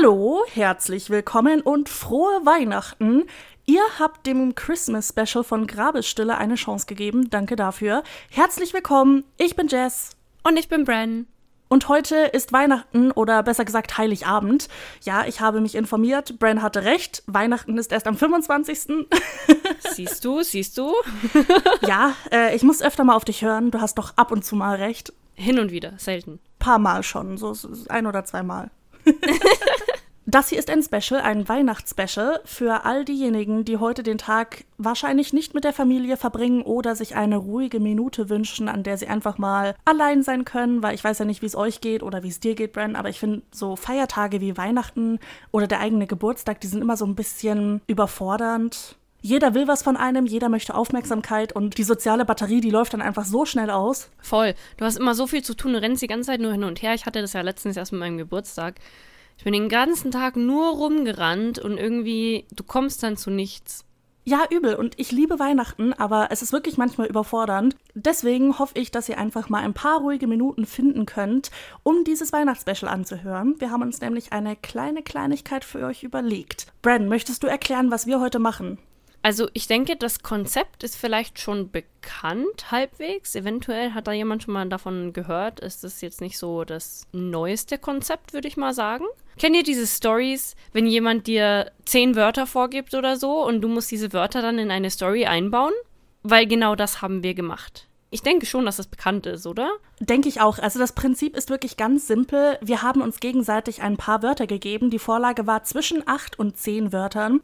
Hallo, herzlich willkommen und frohe Weihnachten. Ihr habt dem Christmas Special von Grabesstille eine Chance gegeben. Danke dafür. Herzlich willkommen. Ich bin Jess. Und ich bin Bren. Und heute ist Weihnachten oder besser gesagt Heiligabend. Ja, ich habe mich informiert. Bren hatte recht. Weihnachten ist erst am 25. siehst du, siehst du? ja, äh, ich muss öfter mal auf dich hören. Du hast doch ab und zu mal recht. Hin und wieder, selten. Paar Mal schon, so ein oder zwei Mal. Das hier ist ein Special, ein Weihnachtsspecial für all diejenigen, die heute den Tag wahrscheinlich nicht mit der Familie verbringen oder sich eine ruhige Minute wünschen, an der sie einfach mal allein sein können, weil ich weiß ja nicht, wie es euch geht oder wie es dir geht, Bren, aber ich finde so Feiertage wie Weihnachten oder der eigene Geburtstag, die sind immer so ein bisschen überfordernd. Jeder will was von einem, jeder möchte Aufmerksamkeit und die soziale Batterie, die läuft dann einfach so schnell aus. Voll. Du hast immer so viel zu tun, du rennst die ganze Zeit nur hin und her. Ich hatte das ja letztens erst mit meinem Geburtstag. Ich bin den ganzen Tag nur rumgerannt und irgendwie, du kommst dann zu nichts. Ja, übel. Und ich liebe Weihnachten, aber es ist wirklich manchmal überfordernd. Deswegen hoffe ich, dass ihr einfach mal ein paar ruhige Minuten finden könnt, um dieses Weihnachtsspecial anzuhören. Wir haben uns nämlich eine kleine Kleinigkeit für euch überlegt. Brandon, möchtest du erklären, was wir heute machen? Also ich denke, das Konzept ist vielleicht schon bekannt halbwegs. Eventuell hat da jemand schon mal davon gehört. Ist das jetzt nicht so das neueste Konzept, würde ich mal sagen. Kennt ihr diese Stories, wenn jemand dir zehn Wörter vorgibt oder so und du musst diese Wörter dann in eine Story einbauen? Weil genau das haben wir gemacht. Ich denke schon, dass das bekannt ist, oder? Denke ich auch. Also das Prinzip ist wirklich ganz simpel. Wir haben uns gegenseitig ein paar Wörter gegeben. Die Vorlage war zwischen acht und zehn Wörtern.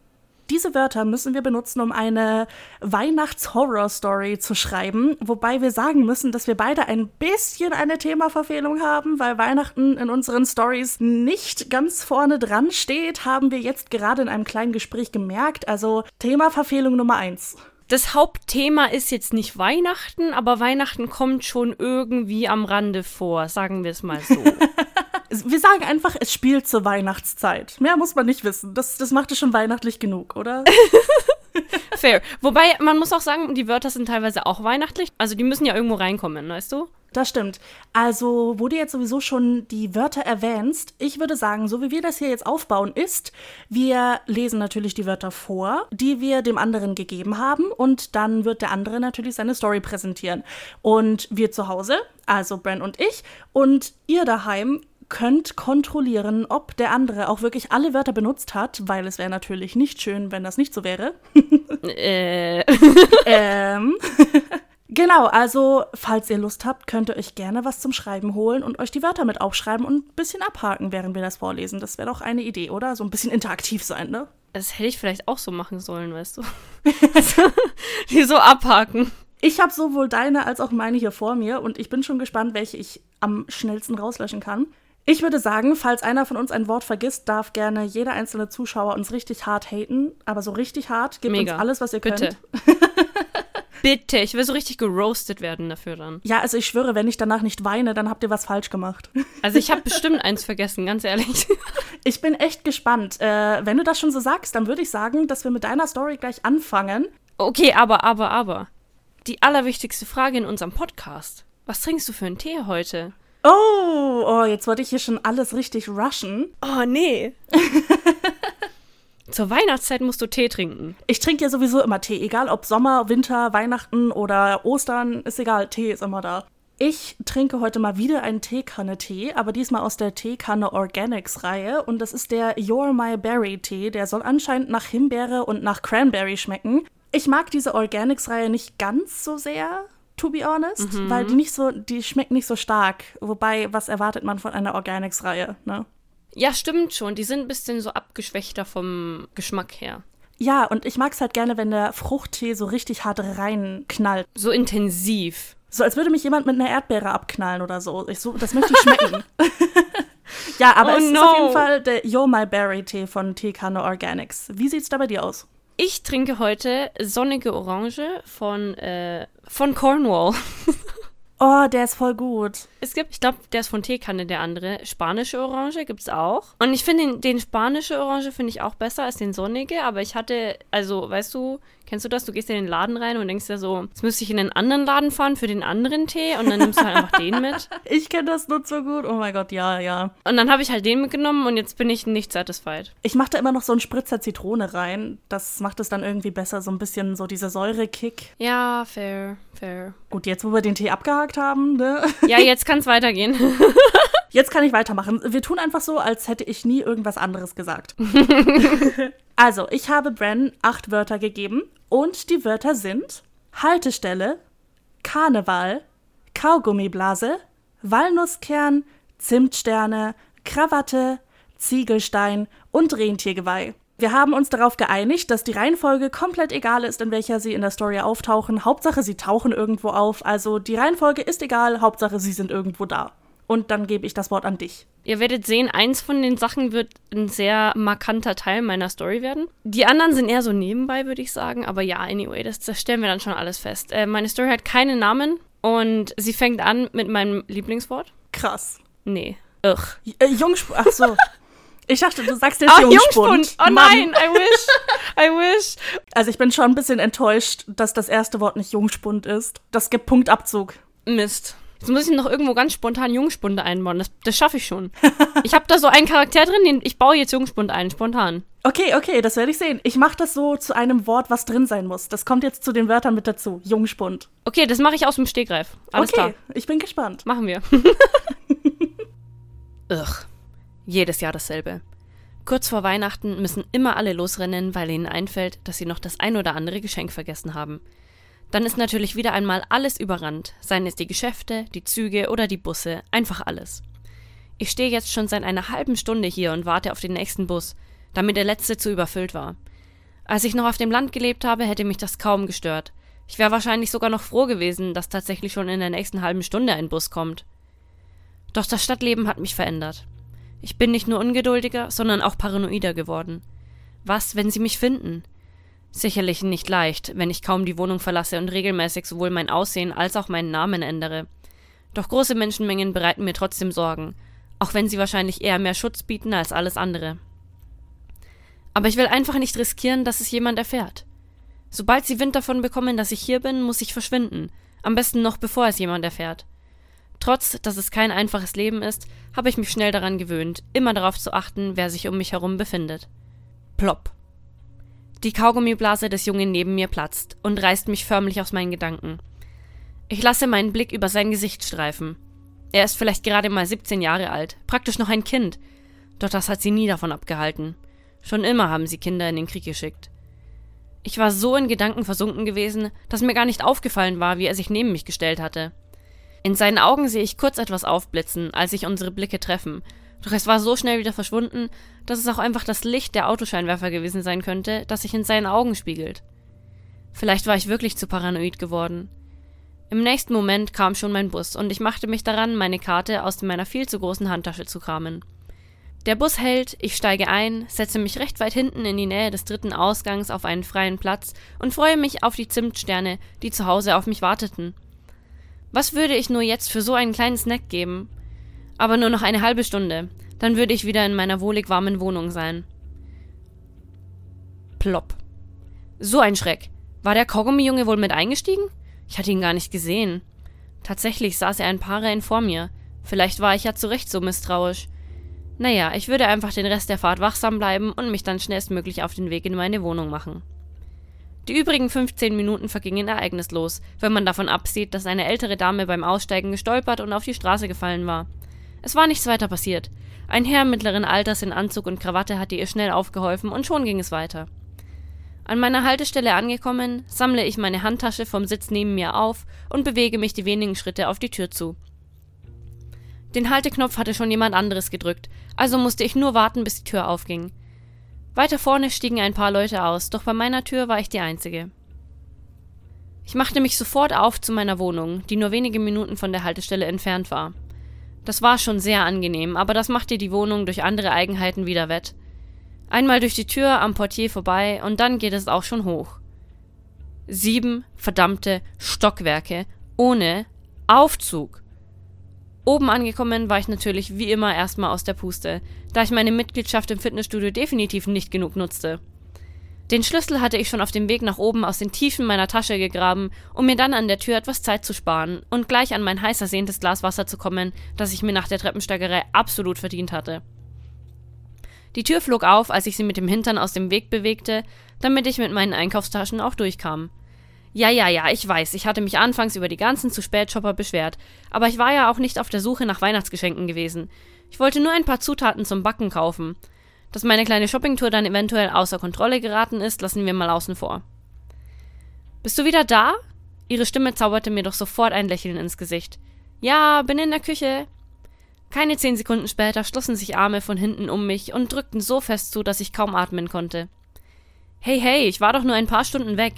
Diese Wörter müssen wir benutzen, um eine Weihnachts-Horror-Story zu schreiben, wobei wir sagen müssen, dass wir beide ein bisschen eine Themaverfehlung haben, weil Weihnachten in unseren Stories nicht ganz vorne dran steht, haben wir jetzt gerade in einem kleinen Gespräch gemerkt. Also Themaverfehlung Nummer eins das Hauptthema ist jetzt nicht Weihnachten, aber Weihnachten kommt schon irgendwie am Rande vor, sagen wir es mal so. wir sagen einfach, es spielt zur Weihnachtszeit. Mehr muss man nicht wissen. Das, das macht es schon weihnachtlich genug, oder? Fair. Wobei, man muss auch sagen, die Wörter sind teilweise auch weihnachtlich. Also die müssen ja irgendwo reinkommen, weißt du? Das stimmt. Also, wo du jetzt sowieso schon die Wörter erwähnst, ich würde sagen, so wie wir das hier jetzt aufbauen, ist, wir lesen natürlich die Wörter vor, die wir dem anderen gegeben haben, und dann wird der andere natürlich seine Story präsentieren. Und wir zu Hause, also Bren und ich, und ihr daheim könnt kontrollieren, ob der andere auch wirklich alle Wörter benutzt hat, weil es wäre natürlich nicht schön, wenn das nicht so wäre. äh. ähm. genau, also falls ihr Lust habt, könnt ihr euch gerne was zum Schreiben holen und euch die Wörter mit aufschreiben und ein bisschen abhaken, während wir das vorlesen. Das wäre doch eine Idee, oder? So ein bisschen interaktiv sein, ne? Das hätte ich vielleicht auch so machen sollen, weißt du? die so abhaken. Ich habe sowohl deine als auch meine hier vor mir und ich bin schon gespannt, welche ich am schnellsten rauslöschen kann. Ich würde sagen, falls einer von uns ein Wort vergisst, darf gerne jeder einzelne Zuschauer uns richtig hart haten. Aber so richtig hart. Gebt Mega. uns alles, was ihr Bitte. könnt. Bitte, ich will so richtig geroastet werden dafür dann. Ja, also ich schwöre, wenn ich danach nicht weine, dann habt ihr was falsch gemacht. Also ich habe bestimmt eins vergessen, ganz ehrlich. Ich bin echt gespannt. Äh, wenn du das schon so sagst, dann würde ich sagen, dass wir mit deiner Story gleich anfangen. Okay, aber, aber, aber. Die allerwichtigste Frage in unserem Podcast. Was trinkst du für einen Tee heute? Oh, oh, jetzt wollte ich hier schon alles richtig rushen. Oh, nee. Zur Weihnachtszeit musst du Tee trinken. Ich trinke ja sowieso immer Tee, egal ob Sommer, Winter, Weihnachten oder Ostern, ist egal, Tee ist immer da. Ich trinke heute mal wieder einen Teekanne-Tee, aber diesmal aus der Teekanne Organics-Reihe. Und das ist der You're My Berry-Tee. Der soll anscheinend nach Himbeere und nach Cranberry schmecken. Ich mag diese Organics-Reihe nicht ganz so sehr to be honest, mhm. weil die nicht so, die schmeckt nicht so stark. Wobei, was erwartet man von einer Organics-Reihe, ne? Ja, stimmt schon. Die sind ein bisschen so abgeschwächter vom Geschmack her. Ja, und ich mag es halt gerne, wenn der Fruchttee so richtig hart reinknallt. So intensiv. So als würde mich jemand mit einer Erdbeere abknallen oder so. Ich so das möchte ich schmecken. ja, aber oh es no. ist auf jeden Fall der Yo My Berry Tee von Teekanne Organics. Wie sieht's da bei dir aus? Ich trinke heute sonnige Orange von, äh, von Cornwall. Oh, der ist voll gut. Es gibt, ich glaube, der ist von Teekanne, der andere. Spanische Orange gibt's auch. Und ich finde den, den spanische Orange finde ich auch besser als den sonnige, aber ich hatte, also, weißt du, kennst du das? Du gehst in den Laden rein und denkst dir so, jetzt müsste ich in einen anderen Laden fahren für den anderen Tee und dann nimmst du halt einfach den mit. Ich kenne das nur so gut. Oh mein Gott, ja, ja. Und dann habe ich halt den mitgenommen und jetzt bin ich nicht satisfied. Ich mache da immer noch so einen Spritzer Zitrone rein. Das macht es dann irgendwie besser, so ein bisschen so dieser Säurekick. Ja, fair, fair. Gut, jetzt wo wir den Tee abgehakt haben, ne? Ja, jetzt kann es weitergehen. Jetzt kann ich weitermachen. Wir tun einfach so, als hätte ich nie irgendwas anderes gesagt. also, ich habe Bren acht Wörter gegeben und die Wörter sind Haltestelle, Karneval, Kaugummiblase, Walnusskern, Zimtsterne, Krawatte, Ziegelstein und Rentiergeweih. Wir haben uns darauf geeinigt, dass die Reihenfolge komplett egal ist, in welcher sie in der Story auftauchen. Hauptsache, sie tauchen irgendwo auf. Also die Reihenfolge ist egal, Hauptsache, sie sind irgendwo da. Und dann gebe ich das Wort an dich. Ihr werdet sehen, eins von den Sachen wird ein sehr markanter Teil meiner Story werden. Die anderen sind eher so nebenbei, würde ich sagen. Aber ja, anyway, das, das stellen wir dann schon alles fest. Äh, meine Story hat keinen Namen und sie fängt an mit meinem Lieblingswort. Krass. Nee. Ugh. Äh, Jungspund. Ach so. Ich dachte, du sagst jetzt Ah, Jungspund. Jungspund. Oh nein, I wish. I wish. Also ich bin schon ein bisschen enttäuscht, dass das erste Wort nicht Jungspund ist. Das gibt Punktabzug. Mist. Jetzt muss ich noch irgendwo ganz spontan Jungspunde einbauen. Das, das schaffe ich schon. Ich habe da so einen Charakter drin, den ich baue jetzt Jungspund ein, spontan. Okay, okay, das werde ich sehen. Ich mache das so zu einem Wort, was drin sein muss. Das kommt jetzt zu den Wörtern mit dazu. Jungspund. Okay, das mache ich aus dem Stegreif. Alles okay, klar. ich bin gespannt. Machen wir. Ugh. Jedes Jahr dasselbe. Kurz vor Weihnachten müssen immer alle losrennen, weil ihnen einfällt, dass sie noch das ein oder andere Geschenk vergessen haben. Dann ist natürlich wieder einmal alles überrannt, seien es die Geschäfte, die Züge oder die Busse, einfach alles. Ich stehe jetzt schon seit einer halben Stunde hier und warte auf den nächsten Bus, damit der letzte zu überfüllt war. Als ich noch auf dem Land gelebt habe, hätte mich das kaum gestört. Ich wäre wahrscheinlich sogar noch froh gewesen, dass tatsächlich schon in der nächsten halben Stunde ein Bus kommt. Doch das Stadtleben hat mich verändert. Ich bin nicht nur ungeduldiger, sondern auch paranoider geworden. Was, wenn sie mich finden? Sicherlich nicht leicht, wenn ich kaum die Wohnung verlasse und regelmäßig sowohl mein Aussehen als auch meinen Namen ändere. Doch große Menschenmengen bereiten mir trotzdem Sorgen, auch wenn sie wahrscheinlich eher mehr Schutz bieten als alles andere. Aber ich will einfach nicht riskieren, dass es jemand erfährt. Sobald sie Wind davon bekommen, dass ich hier bin, muss ich verschwinden, am besten noch bevor es jemand erfährt. Trotz, dass es kein einfaches Leben ist, habe ich mich schnell daran gewöhnt, immer darauf zu achten, wer sich um mich herum befindet. Plopp. Die Kaugummiblase des Jungen neben mir platzt und reißt mich förmlich aus meinen Gedanken. Ich lasse meinen Blick über sein Gesicht streifen. Er ist vielleicht gerade mal 17 Jahre alt, praktisch noch ein Kind. Doch das hat sie nie davon abgehalten. Schon immer haben sie Kinder in den Krieg geschickt. Ich war so in Gedanken versunken gewesen, dass mir gar nicht aufgefallen war, wie er sich neben mich gestellt hatte. In seinen Augen sehe ich kurz etwas aufblitzen, als sich unsere Blicke treffen, doch es war so schnell wieder verschwunden, dass es auch einfach das Licht der Autoscheinwerfer gewesen sein könnte, das sich in seinen Augen spiegelt. Vielleicht war ich wirklich zu paranoid geworden. Im nächsten Moment kam schon mein Bus und ich machte mich daran, meine Karte aus meiner viel zu großen Handtasche zu kramen. Der Bus hält, ich steige ein, setze mich recht weit hinten in die Nähe des dritten Ausgangs auf einen freien Platz und freue mich auf die Zimtsterne, die zu Hause auf mich warteten. Was würde ich nur jetzt für so einen kleinen Snack geben? Aber nur noch eine halbe Stunde, dann würde ich wieder in meiner wohlig warmen Wohnung sein. Plopp. So ein Schreck. War der Kaugummi-Junge wohl mit eingestiegen? Ich hatte ihn gar nicht gesehen. Tatsächlich saß er ein paar Reihen vor mir. Vielleicht war ich ja zu Recht so misstrauisch. Naja, ich würde einfach den Rest der Fahrt wachsam bleiben und mich dann schnellstmöglich auf den Weg in meine Wohnung machen. Die übrigen 15 Minuten vergingen ereignislos, wenn man davon absieht, dass eine ältere Dame beim Aussteigen gestolpert und auf die Straße gefallen war. Es war nichts weiter passiert. Ein Herr mittleren Alters in Anzug und Krawatte hatte ihr schnell aufgeholfen und schon ging es weiter. An meiner Haltestelle angekommen, sammle ich meine Handtasche vom Sitz neben mir auf und bewege mich die wenigen Schritte auf die Tür zu. Den Halteknopf hatte schon jemand anderes gedrückt, also musste ich nur warten, bis die Tür aufging. Weiter vorne stiegen ein paar Leute aus, doch bei meiner Tür war ich die Einzige. Ich machte mich sofort auf zu meiner Wohnung, die nur wenige Minuten von der Haltestelle entfernt war. Das war schon sehr angenehm, aber das machte die Wohnung durch andere Eigenheiten wieder wett. Einmal durch die Tür am Portier vorbei und dann geht es auch schon hoch. Sieben verdammte Stockwerke ohne Aufzug. Oben angekommen war ich natürlich wie immer erstmal aus der Puste, da ich meine Mitgliedschaft im Fitnessstudio definitiv nicht genug nutzte. Den Schlüssel hatte ich schon auf dem Weg nach oben aus den Tiefen meiner Tasche gegraben, um mir dann an der Tür etwas Zeit zu sparen und gleich an mein heiß ersehntes Glas Wasser zu kommen, das ich mir nach der Treppensteigerei absolut verdient hatte. Die Tür flog auf, als ich sie mit dem Hintern aus dem Weg bewegte, damit ich mit meinen Einkaufstaschen auch durchkam. Ja, ja, ja, ich weiß, ich hatte mich anfangs über die ganzen zu spät Shopper beschwert, aber ich war ja auch nicht auf der Suche nach Weihnachtsgeschenken gewesen. Ich wollte nur ein paar Zutaten zum Backen kaufen. Dass meine kleine Shoppingtour dann eventuell außer Kontrolle geraten ist, lassen wir mal außen vor. Bist du wieder da? Ihre Stimme zauberte mir doch sofort ein Lächeln ins Gesicht. Ja, bin in der Küche. Keine zehn Sekunden später schlossen sich Arme von hinten um mich und drückten so fest zu, dass ich kaum atmen konnte. Hey, hey, ich war doch nur ein paar Stunden weg.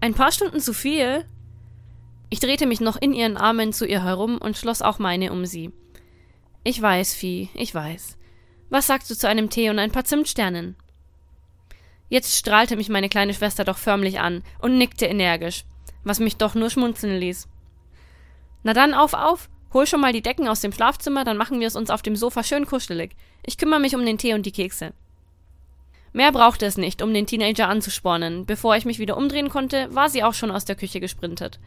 Ein paar Stunden zu viel? Ich drehte mich noch in ihren Armen zu ihr herum und schloss auch meine um sie. Ich weiß, Vieh, ich weiß. Was sagst du zu einem Tee und ein paar Zimtsternen? Jetzt strahlte mich meine kleine Schwester doch förmlich an und nickte energisch, was mich doch nur schmunzeln ließ. Na dann, auf, auf! Hol schon mal die Decken aus dem Schlafzimmer, dann machen wir es uns auf dem Sofa schön kuschelig. Ich kümmere mich um den Tee und die Kekse. Mehr brauchte es nicht, um den Teenager anzuspornen. Bevor ich mich wieder umdrehen konnte, war sie auch schon aus der Küche gesprintet.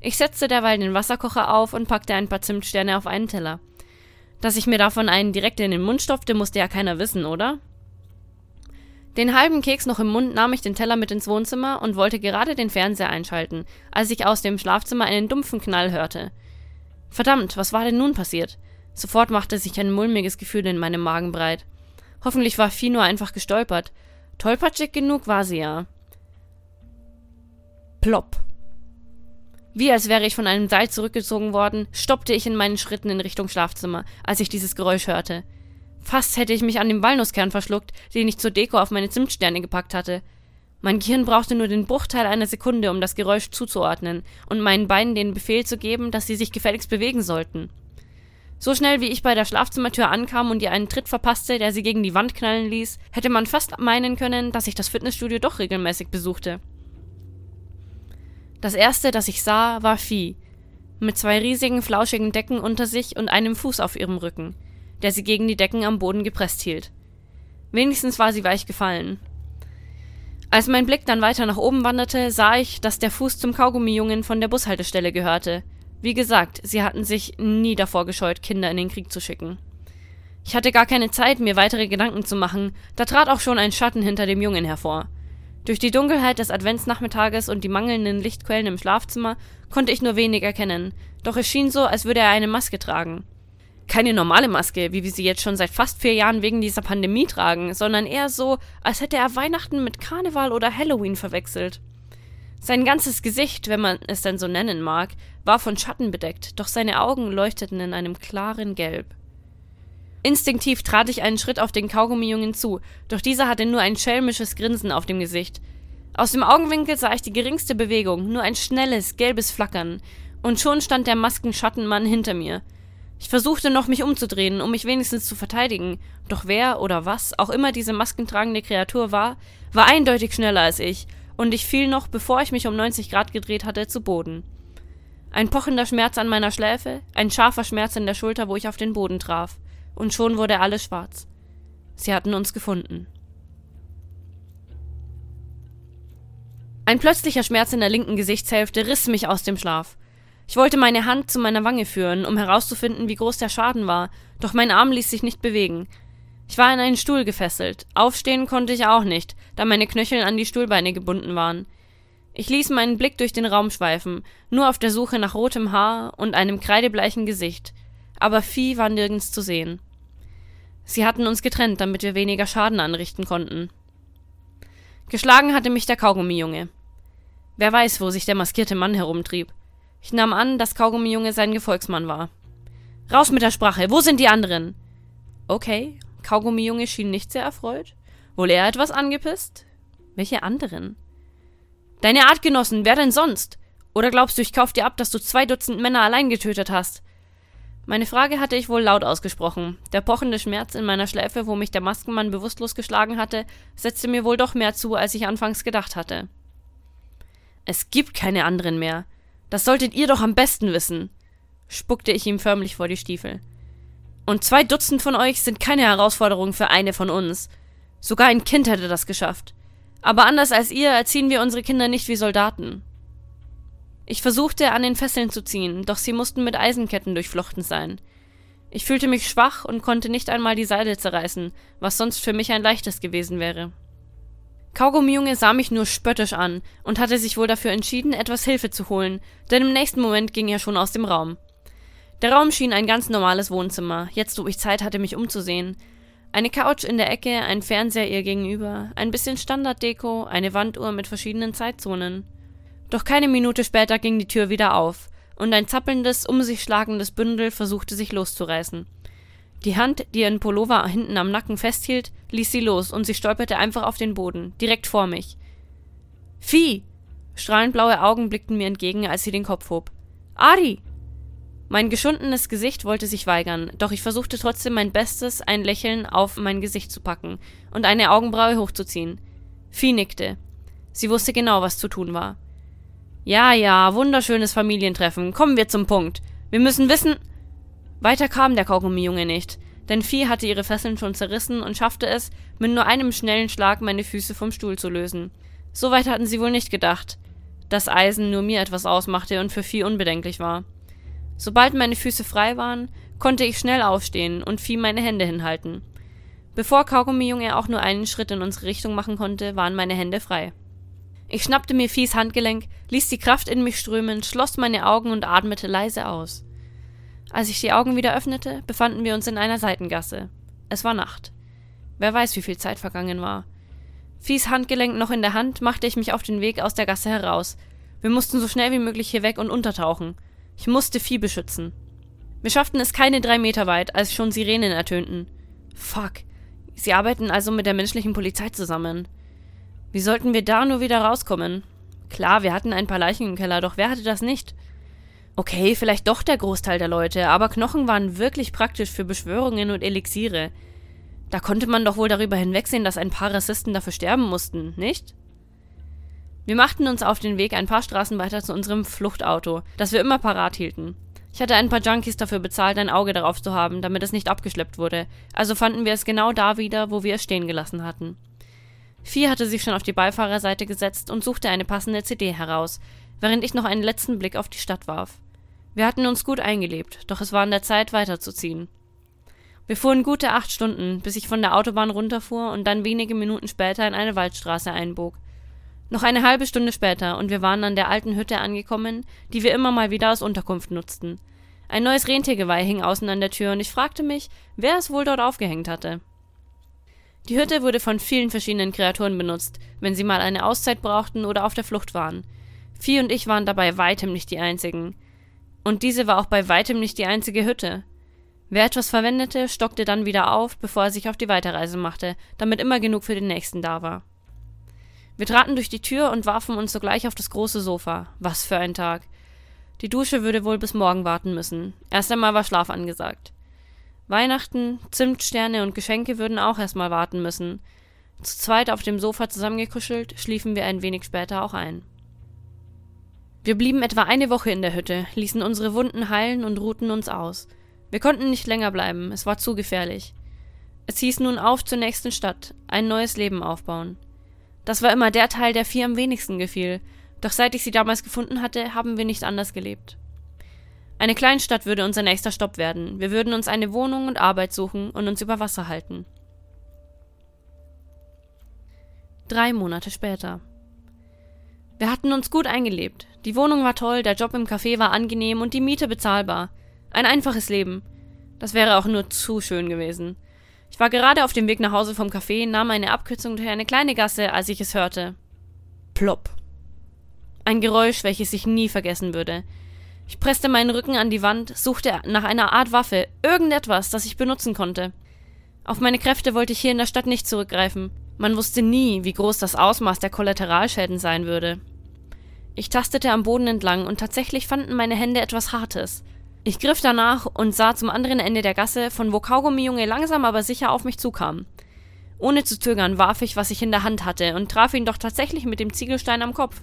Ich setzte derweil den Wasserkocher auf und packte ein paar Zimtsterne auf einen Teller. Dass ich mir davon einen direkt in den Mund stopfte, musste ja keiner wissen, oder? Den halben Keks noch im Mund nahm ich den Teller mit ins Wohnzimmer und wollte gerade den Fernseher einschalten, als ich aus dem Schlafzimmer einen dumpfen Knall hörte. Verdammt, was war denn nun passiert? Sofort machte sich ein mulmiges Gefühl in meinem Magen breit. Hoffentlich war nur einfach gestolpert. Tollpatschig genug war sie ja. Plopp. Wie als wäre ich von einem Seil zurückgezogen worden, stoppte ich in meinen Schritten in Richtung Schlafzimmer, als ich dieses Geräusch hörte. Fast hätte ich mich an dem Walnusskern verschluckt, den ich zur Deko auf meine Zimtsterne gepackt hatte. Mein Gehirn brauchte nur den Bruchteil einer Sekunde, um das Geräusch zuzuordnen und meinen Beinen den Befehl zu geben, dass sie sich gefälligst bewegen sollten. So schnell wie ich bei der Schlafzimmertür ankam und ihr einen Tritt verpasste, der sie gegen die Wand knallen ließ, hätte man fast meinen können, dass ich das Fitnessstudio doch regelmäßig besuchte. Das erste, das ich sah, war Vieh, mit zwei riesigen, flauschigen Decken unter sich und einem Fuß auf ihrem Rücken, der sie gegen die Decken am Boden gepresst hielt. Wenigstens war sie weich gefallen. Als mein Blick dann weiter nach oben wanderte, sah ich, dass der Fuß zum Kaugummijungen von der Bushaltestelle gehörte. Wie gesagt, sie hatten sich nie davor gescheut, Kinder in den Krieg zu schicken. Ich hatte gar keine Zeit, mir weitere Gedanken zu machen, da trat auch schon ein Schatten hinter dem Jungen hervor. Durch die Dunkelheit des Adventsnachmittages und die mangelnden Lichtquellen im Schlafzimmer konnte ich nur wenig erkennen, doch es schien so, als würde er eine Maske tragen. Keine normale Maske, wie wir sie jetzt schon seit fast vier Jahren wegen dieser Pandemie tragen, sondern eher so, als hätte er Weihnachten mit Karneval oder Halloween verwechselt. Sein ganzes Gesicht, wenn man es denn so nennen mag, war von Schatten bedeckt, doch seine Augen leuchteten in einem klaren Gelb. Instinktiv trat ich einen Schritt auf den Kaugummijungen zu, doch dieser hatte nur ein schelmisches Grinsen auf dem Gesicht. Aus dem Augenwinkel sah ich die geringste Bewegung, nur ein schnelles, gelbes Flackern, und schon stand der Maskenschattenmann hinter mir. Ich versuchte noch, mich umzudrehen, um mich wenigstens zu verteidigen, doch wer oder was auch immer diese maskentragende Kreatur war, war eindeutig schneller als ich, und ich fiel noch, bevor ich mich um 90 Grad gedreht hatte, zu Boden. Ein pochender Schmerz an meiner Schläfe, ein scharfer Schmerz in der Schulter, wo ich auf den Boden traf und schon wurde alles schwarz. Sie hatten uns gefunden. Ein plötzlicher Schmerz in der linken Gesichtshälfte riss mich aus dem Schlaf. Ich wollte meine Hand zu meiner Wange führen, um herauszufinden, wie groß der Schaden war, doch mein Arm ließ sich nicht bewegen. Ich war an einen Stuhl gefesselt. Aufstehen konnte ich auch nicht, da meine Knöchel an die Stuhlbeine gebunden waren. Ich ließ meinen Blick durch den Raum schweifen, nur auf der Suche nach rotem Haar und einem kreidebleichen Gesicht, aber Vieh war nirgends zu sehen. Sie hatten uns getrennt, damit wir weniger Schaden anrichten konnten. Geschlagen hatte mich der Kaugummijunge. Wer weiß, wo sich der maskierte Mann herumtrieb. Ich nahm an, dass Kaugummijunge sein Gefolgsmann war. Raus mit der Sprache, wo sind die anderen? Okay, Kaugummijunge schien nicht sehr erfreut. Wohl eher etwas angepisst? Welche anderen? Deine Artgenossen, wer denn sonst? Oder glaubst du, ich kauf dir ab, dass du zwei Dutzend Männer allein getötet hast? Meine Frage hatte ich wohl laut ausgesprochen. Der pochende Schmerz in meiner Schläfe, wo mich der Maskenmann bewusstlos geschlagen hatte, setzte mir wohl doch mehr zu, als ich anfangs gedacht hatte. Es gibt keine anderen mehr. Das solltet ihr doch am besten wissen, spuckte ich ihm förmlich vor die Stiefel. Und zwei Dutzend von euch sind keine Herausforderung für eine von uns. Sogar ein Kind hätte das geschafft. Aber anders als ihr erziehen wir unsere Kinder nicht wie Soldaten. Ich versuchte, an den Fesseln zu ziehen, doch sie mussten mit Eisenketten durchflochten sein. Ich fühlte mich schwach und konnte nicht einmal die Seile zerreißen, was sonst für mich ein leichtes gewesen wäre. Kaugummi-Junge sah mich nur spöttisch an und hatte sich wohl dafür entschieden, etwas Hilfe zu holen, denn im nächsten Moment ging er schon aus dem Raum. Der Raum schien ein ganz normales Wohnzimmer, jetzt wo ich Zeit hatte, mich umzusehen. Eine Couch in der Ecke, ein Fernseher ihr gegenüber, ein bisschen Standarddeko, eine Wanduhr mit verschiedenen Zeitzonen. Doch keine Minute später ging die Tür wieder auf, und ein zappelndes, um sich schlagendes Bündel versuchte sich loszureißen. Die Hand, die ihren Pullover hinten am Nacken festhielt, ließ sie los und sie stolperte einfach auf den Boden, direkt vor mich. Vieh! Strahlend blaue Augen blickten mir entgegen, als sie den Kopf hob. Ari! Mein geschundenes Gesicht wollte sich weigern, doch ich versuchte trotzdem mein Bestes, ein Lächeln auf mein Gesicht zu packen und eine Augenbraue hochzuziehen. Vieh nickte. Sie wusste genau, was zu tun war. Ja, ja, wunderschönes Familientreffen. Kommen wir zum Punkt. Wir müssen wissen. Weiter kam der Kaugummi-Junge nicht, denn Vieh hatte ihre Fesseln schon zerrissen und schaffte es, mit nur einem schnellen Schlag meine Füße vom Stuhl zu lösen. So weit hatten sie wohl nicht gedacht, dass Eisen nur mir etwas ausmachte und für Vieh unbedenklich war. Sobald meine Füße frei waren, konnte ich schnell aufstehen und Vieh meine Hände hinhalten. Bevor Kaugummi-Junge auch nur einen Schritt in unsere Richtung machen konnte, waren meine Hände frei. Ich schnappte mir Viehs Handgelenk, ließ die Kraft in mich strömen, schloss meine Augen und atmete leise aus. Als ich die Augen wieder öffnete, befanden wir uns in einer Seitengasse. Es war Nacht. Wer weiß, wie viel Zeit vergangen war. Viehs Handgelenk noch in der Hand, machte ich mich auf den Weg aus der Gasse heraus. Wir mussten so schnell wie möglich hier weg und untertauchen. Ich musste Vieh beschützen. Wir schafften es keine drei Meter weit, als schon Sirenen ertönten. Fuck. Sie arbeiten also mit der menschlichen Polizei zusammen. Wie sollten wir da nur wieder rauskommen? Klar, wir hatten ein paar Leichen im Keller, doch wer hatte das nicht? Okay, vielleicht doch der Großteil der Leute, aber Knochen waren wirklich praktisch für Beschwörungen und Elixiere. Da konnte man doch wohl darüber hinwegsehen, dass ein paar Rassisten dafür sterben mussten, nicht? Wir machten uns auf den Weg ein paar Straßen weiter zu unserem Fluchtauto, das wir immer parat hielten. Ich hatte ein paar Junkies dafür bezahlt, ein Auge darauf zu haben, damit es nicht abgeschleppt wurde, also fanden wir es genau da wieder, wo wir es stehen gelassen hatten. Vieh hatte sich schon auf die Beifahrerseite gesetzt und suchte eine passende CD heraus, während ich noch einen letzten Blick auf die Stadt warf. Wir hatten uns gut eingelebt, doch es war an der Zeit, weiterzuziehen. Wir fuhren gute acht Stunden, bis ich von der Autobahn runterfuhr und dann wenige Minuten später in eine Waldstraße einbog. Noch eine halbe Stunde später und wir waren an der alten Hütte angekommen, die wir immer mal wieder als Unterkunft nutzten. Ein neues Rentiergeweih hing außen an der Tür und ich fragte mich, wer es wohl dort aufgehängt hatte. Die Hütte wurde von vielen verschiedenen Kreaturen benutzt, wenn sie mal eine Auszeit brauchten oder auf der Flucht waren. Vieh und ich waren dabei weitem nicht die einzigen. Und diese war auch bei weitem nicht die einzige Hütte. Wer etwas verwendete, stockte dann wieder auf, bevor er sich auf die Weiterreise machte, damit immer genug für den nächsten da war. Wir traten durch die Tür und warfen uns sogleich auf das große Sofa. Was für ein Tag. Die Dusche würde wohl bis morgen warten müssen. Erst einmal war Schlaf angesagt. Weihnachten, Zimtsterne und Geschenke würden auch erstmal warten müssen. Zu zweit auf dem Sofa zusammengekuschelt, schliefen wir ein wenig später auch ein. Wir blieben etwa eine Woche in der Hütte, ließen unsere Wunden heilen und ruhten uns aus. Wir konnten nicht länger bleiben, es war zu gefährlich. Es hieß nun auf zur nächsten Stadt, ein neues Leben aufbauen. Das war immer der Teil, der vier am wenigsten gefiel, doch seit ich sie damals gefunden hatte, haben wir nicht anders gelebt. Eine Kleinstadt würde unser nächster Stopp werden. Wir würden uns eine Wohnung und Arbeit suchen und uns über Wasser halten. Drei Monate später. Wir hatten uns gut eingelebt. Die Wohnung war toll, der Job im Café war angenehm und die Miete bezahlbar. Ein einfaches Leben. Das wäre auch nur zu schön gewesen. Ich war gerade auf dem Weg nach Hause vom Café, nahm eine Abkürzung durch eine kleine Gasse, als ich es hörte. Plopp. Ein Geräusch, welches ich nie vergessen würde. Ich presste meinen Rücken an die Wand, suchte nach einer Art Waffe, irgendetwas, das ich benutzen konnte. Auf meine Kräfte wollte ich hier in der Stadt nicht zurückgreifen. Man wusste nie, wie groß das Ausmaß der Kollateralschäden sein würde. Ich tastete am Boden entlang und tatsächlich fanden meine Hände etwas Hartes. Ich griff danach und sah zum anderen Ende der Gasse, von wo Kaugummi-Junge langsam aber sicher auf mich zukam. Ohne zu zögern warf ich, was ich in der Hand hatte, und traf ihn doch tatsächlich mit dem Ziegelstein am Kopf.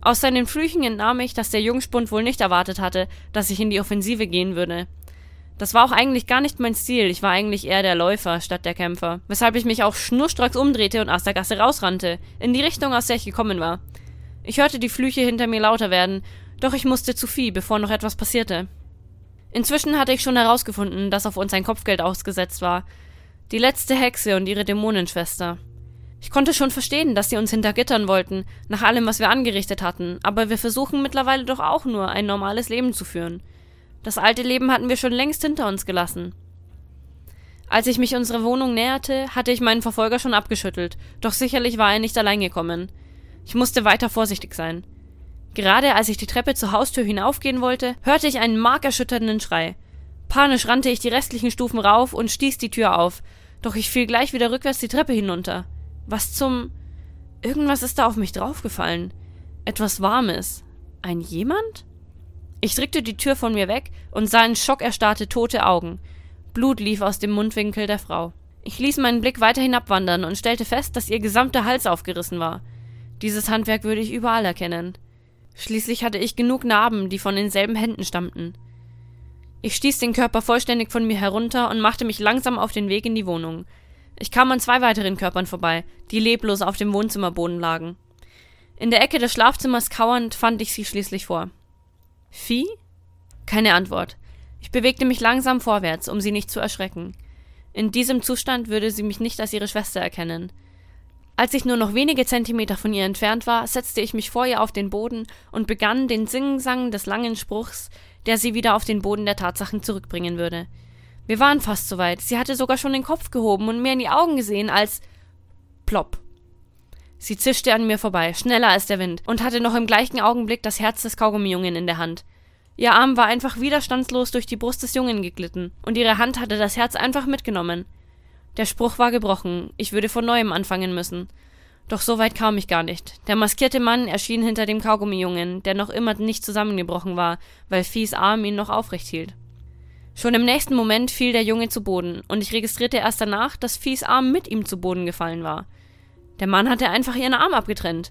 Aus seinen Flüchen entnahm ich, dass der Jungspund wohl nicht erwartet hatte, dass ich in die Offensive gehen würde. Das war auch eigentlich gar nicht mein Stil, ich war eigentlich eher der Läufer statt der Kämpfer, weshalb ich mich auch schnurstracks umdrehte und aus der Gasse rausrannte, in die Richtung, aus der ich gekommen war. Ich hörte die Flüche hinter mir lauter werden, doch ich musste zu Vieh, bevor noch etwas passierte. Inzwischen hatte ich schon herausgefunden, dass auf uns ein Kopfgeld ausgesetzt war. Die letzte Hexe und ihre Dämonenschwester. Ich konnte schon verstehen, dass sie uns hintergittern wollten, nach allem, was wir angerichtet hatten, aber wir versuchen mittlerweile doch auch nur, ein normales Leben zu führen. Das alte Leben hatten wir schon längst hinter uns gelassen. Als ich mich unserer Wohnung näherte, hatte ich meinen Verfolger schon abgeschüttelt, doch sicherlich war er nicht allein gekommen. Ich musste weiter vorsichtig sein. Gerade als ich die Treppe zur Haustür hinaufgehen wollte, hörte ich einen markerschütternden Schrei. Panisch rannte ich die restlichen Stufen rauf und stieß die Tür auf, doch ich fiel gleich wieder rückwärts die Treppe hinunter. Was zum. Irgendwas ist da auf mich draufgefallen. Etwas Warmes. Ein jemand? Ich drückte die Tür von mir weg und sah in Schock erstarrte tote Augen. Blut lief aus dem Mundwinkel der Frau. Ich ließ meinen Blick weiter hinabwandern und stellte fest, dass ihr gesamter Hals aufgerissen war. Dieses Handwerk würde ich überall erkennen. Schließlich hatte ich genug Narben, die von denselben Händen stammten. Ich stieß den Körper vollständig von mir herunter und machte mich langsam auf den Weg in die Wohnung. Ich kam an zwei weiteren Körpern vorbei, die leblos auf dem Wohnzimmerboden lagen. In der Ecke des Schlafzimmers kauernd fand ich sie schließlich vor. Vieh? Keine Antwort. Ich bewegte mich langsam vorwärts, um sie nicht zu erschrecken. In diesem Zustand würde sie mich nicht als ihre Schwester erkennen. Als ich nur noch wenige Zentimeter von ihr entfernt war, setzte ich mich vor ihr auf den Boden und begann den Singsang des langen Spruchs, der sie wieder auf den Boden der Tatsachen zurückbringen würde. Wir waren fast soweit. Sie hatte sogar schon den Kopf gehoben und mir in die Augen gesehen, als plopp. Sie zischte an mir vorbei, schneller als der Wind, und hatte noch im gleichen Augenblick das Herz des Kaugummijungen in der Hand. Ihr Arm war einfach widerstandslos durch die Brust des Jungen geglitten, und ihre Hand hatte das Herz einfach mitgenommen. Der Spruch war gebrochen, ich würde von neuem anfangen müssen. Doch so weit kam ich gar nicht. Der maskierte Mann erschien hinter dem Kaugummijungen, der noch immer nicht zusammengebrochen war, weil Fies Arm ihn noch aufrecht hielt. Schon im nächsten Moment fiel der Junge zu Boden, und ich registrierte erst danach, dass Fies Arm mit ihm zu Boden gefallen war. Der Mann hatte einfach ihren Arm abgetrennt.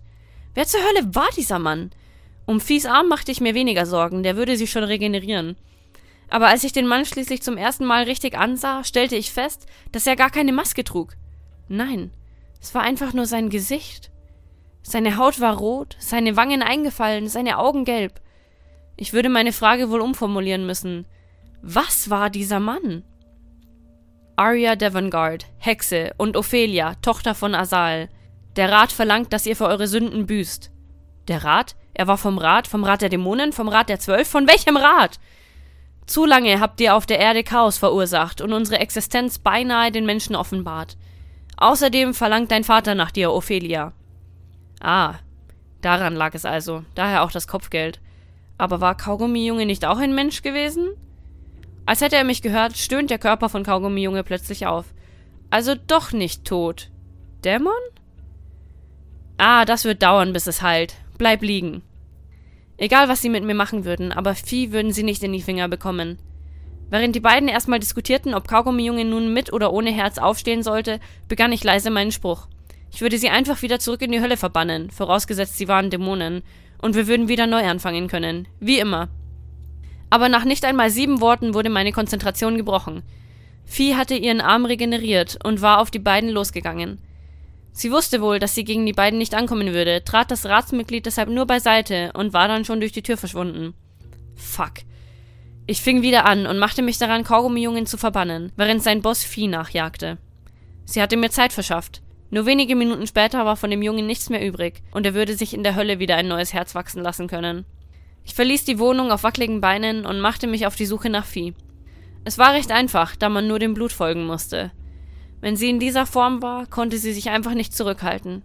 Wer zur Hölle war dieser Mann? Um Fies Arm machte ich mir weniger Sorgen, der würde sich schon regenerieren. Aber als ich den Mann schließlich zum ersten Mal richtig ansah, stellte ich fest, dass er gar keine Maske trug. Nein, es war einfach nur sein Gesicht. Seine Haut war rot, seine Wangen eingefallen, seine Augen gelb. Ich würde meine Frage wohl umformulieren müssen. Was war dieser Mann? Arya Devangard, Hexe, und Ophelia, Tochter von Asal. Der Rat verlangt, dass ihr für eure Sünden büßt. Der Rat? Er war vom Rat, vom Rat der Dämonen, vom Rat der Zwölf? Von welchem Rat? Zu lange habt ihr auf der Erde Chaos verursacht und unsere Existenz beinahe den Menschen offenbart. Außerdem verlangt dein Vater nach dir, Ophelia. Ah, daran lag es also, daher auch das Kopfgeld. Aber war Kaugummi-Junge nicht auch ein Mensch gewesen? Als hätte er mich gehört, stöhnt der Körper von Kaugummi-Junge plötzlich auf. Also doch nicht tot. Dämon? Ah, das wird dauern, bis es heilt. Bleib liegen. Egal, was sie mit mir machen würden, aber Vieh würden sie nicht in die Finger bekommen. Während die beiden erstmal diskutierten, ob Kaugummi-Junge nun mit oder ohne Herz aufstehen sollte, begann ich leise meinen Spruch. Ich würde sie einfach wieder zurück in die Hölle verbannen, vorausgesetzt sie waren Dämonen, und wir würden wieder neu anfangen können. Wie immer. Aber nach nicht einmal sieben Worten wurde meine Konzentration gebrochen. Vieh hatte ihren Arm regeneriert und war auf die beiden losgegangen. Sie wusste wohl, dass sie gegen die beiden nicht ankommen würde, trat das Ratsmitglied deshalb nur beiseite und war dann schon durch die Tür verschwunden. Fuck. Ich fing wieder an und machte mich daran, Kaugummi-Jungen zu verbannen, während sein Boss Vieh nachjagte. Sie hatte mir Zeit verschafft. Nur wenige Minuten später war von dem Jungen nichts mehr übrig, und er würde sich in der Hölle wieder ein neues Herz wachsen lassen können. Ich verließ die Wohnung auf wackeligen Beinen und machte mich auf die Suche nach Vieh. Es war recht einfach, da man nur dem Blut folgen musste. Wenn sie in dieser Form war, konnte sie sich einfach nicht zurückhalten.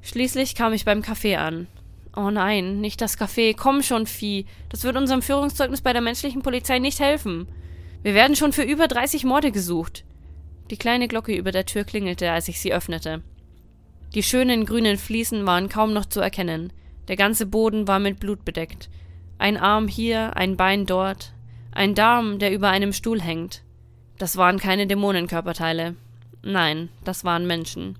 Schließlich kam ich beim Café an. Oh nein, nicht das Café, komm schon, Vieh. Das wird unserem Führungszeugnis bei der menschlichen Polizei nicht helfen. Wir werden schon für über 30 Morde gesucht. Die kleine Glocke über der Tür klingelte, als ich sie öffnete. Die schönen grünen Fliesen waren kaum noch zu erkennen. Der ganze Boden war mit Blut bedeckt. Ein Arm hier, ein Bein dort, ein Darm, der über einem Stuhl hängt. Das waren keine Dämonenkörperteile. Nein, das waren Menschen.